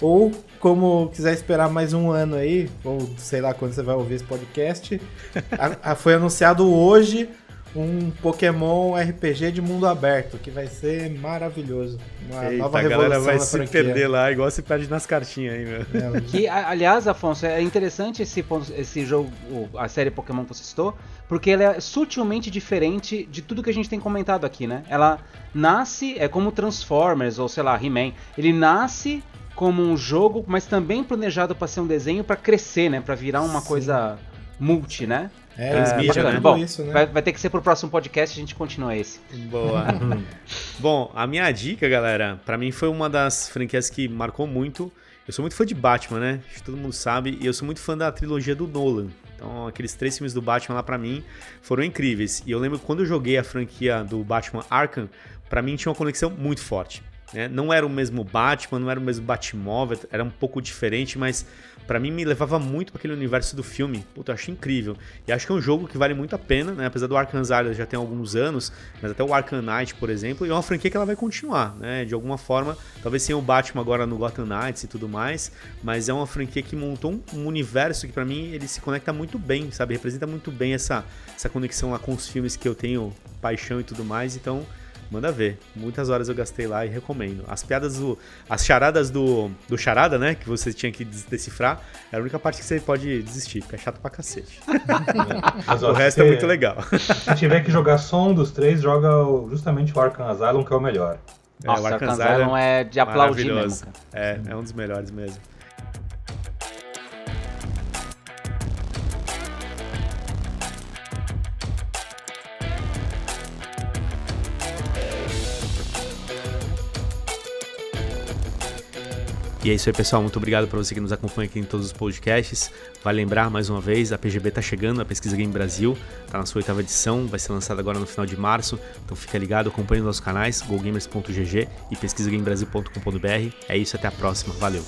ou, como quiser esperar mais um ano aí, ou sei lá quando você vai ouvir esse podcast, a, a, foi anunciado hoje um Pokémon RPG de mundo aberto, que vai ser maravilhoso. Uma Eita, nova revolução. A galera vai se franquia. perder lá, igual se perde nas cartinhas aí, meu. É, que, aliás, Afonso, é interessante esse, esse jogo, a série Pokémon que você citou, porque ela é sutilmente diferente de tudo que a gente tem comentado aqui, né? Ela nasce, é como Transformers, ou sei lá, He-Man. Ele nasce como um jogo, mas também planejado para ser um desenho para crescer, né? Para virar uma Sim. coisa multi, né? É, é né? Bom, isso, né? Vai, vai, ter que ser pro próximo podcast, a gente continua esse. Boa. Bom, a minha dica, galera, para mim foi uma das franquias que marcou muito. Eu sou muito fã de Batman, né? Acho que todo mundo sabe. E eu sou muito fã da trilogia do Nolan. Então, aqueles três filmes do Batman lá para mim foram incríveis. E eu lembro que quando eu joguei a franquia do Batman Arkham, para mim tinha uma conexão muito forte. Né? Não era o mesmo Batman, não era o mesmo Batmóvel, era um pouco diferente, mas para mim me levava muito para aquele universo do filme. Puta, eu acho incrível. E acho que é um jogo que vale muito a pena, né? Apesar do Arkham Asylum já tem alguns anos, mas até o Arkham Knight, por exemplo, é uma franquia que ela vai continuar, né? De alguma forma, talvez sem o Batman agora no Gotham Knights e tudo mais, mas é uma franquia que montou um universo que para mim ele se conecta muito bem, sabe? Representa muito bem essa, essa conexão lá com os filmes que eu tenho paixão e tudo mais, então Manda ver. Muitas horas eu gastei lá e recomendo. As piadas do. As charadas do. Do charada, né? Que você tinha que decifrar. É a única parte que você pode desistir, porque é chato pra cacete. Mas, ó, o resto é muito legal. Se tiver que jogar só um dos três, joga justamente o Arkham Asylum, que é o melhor. Nossa, é, o Arkham Asylum é de aplaudir mesmo. É, é um dos melhores mesmo. E é isso aí, pessoal. Muito obrigado para você que nos acompanha aqui em todos os podcasts. Vai lembrar mais uma vez, a PGB está chegando, a Pesquisa Game Brasil, está na sua oitava edição, vai ser lançada agora no final de março. Então fica ligado, acompanhe os nossos canais, gogamers.gg e pesquisagamebrasil.com.br. É isso, até a próxima. Valeu!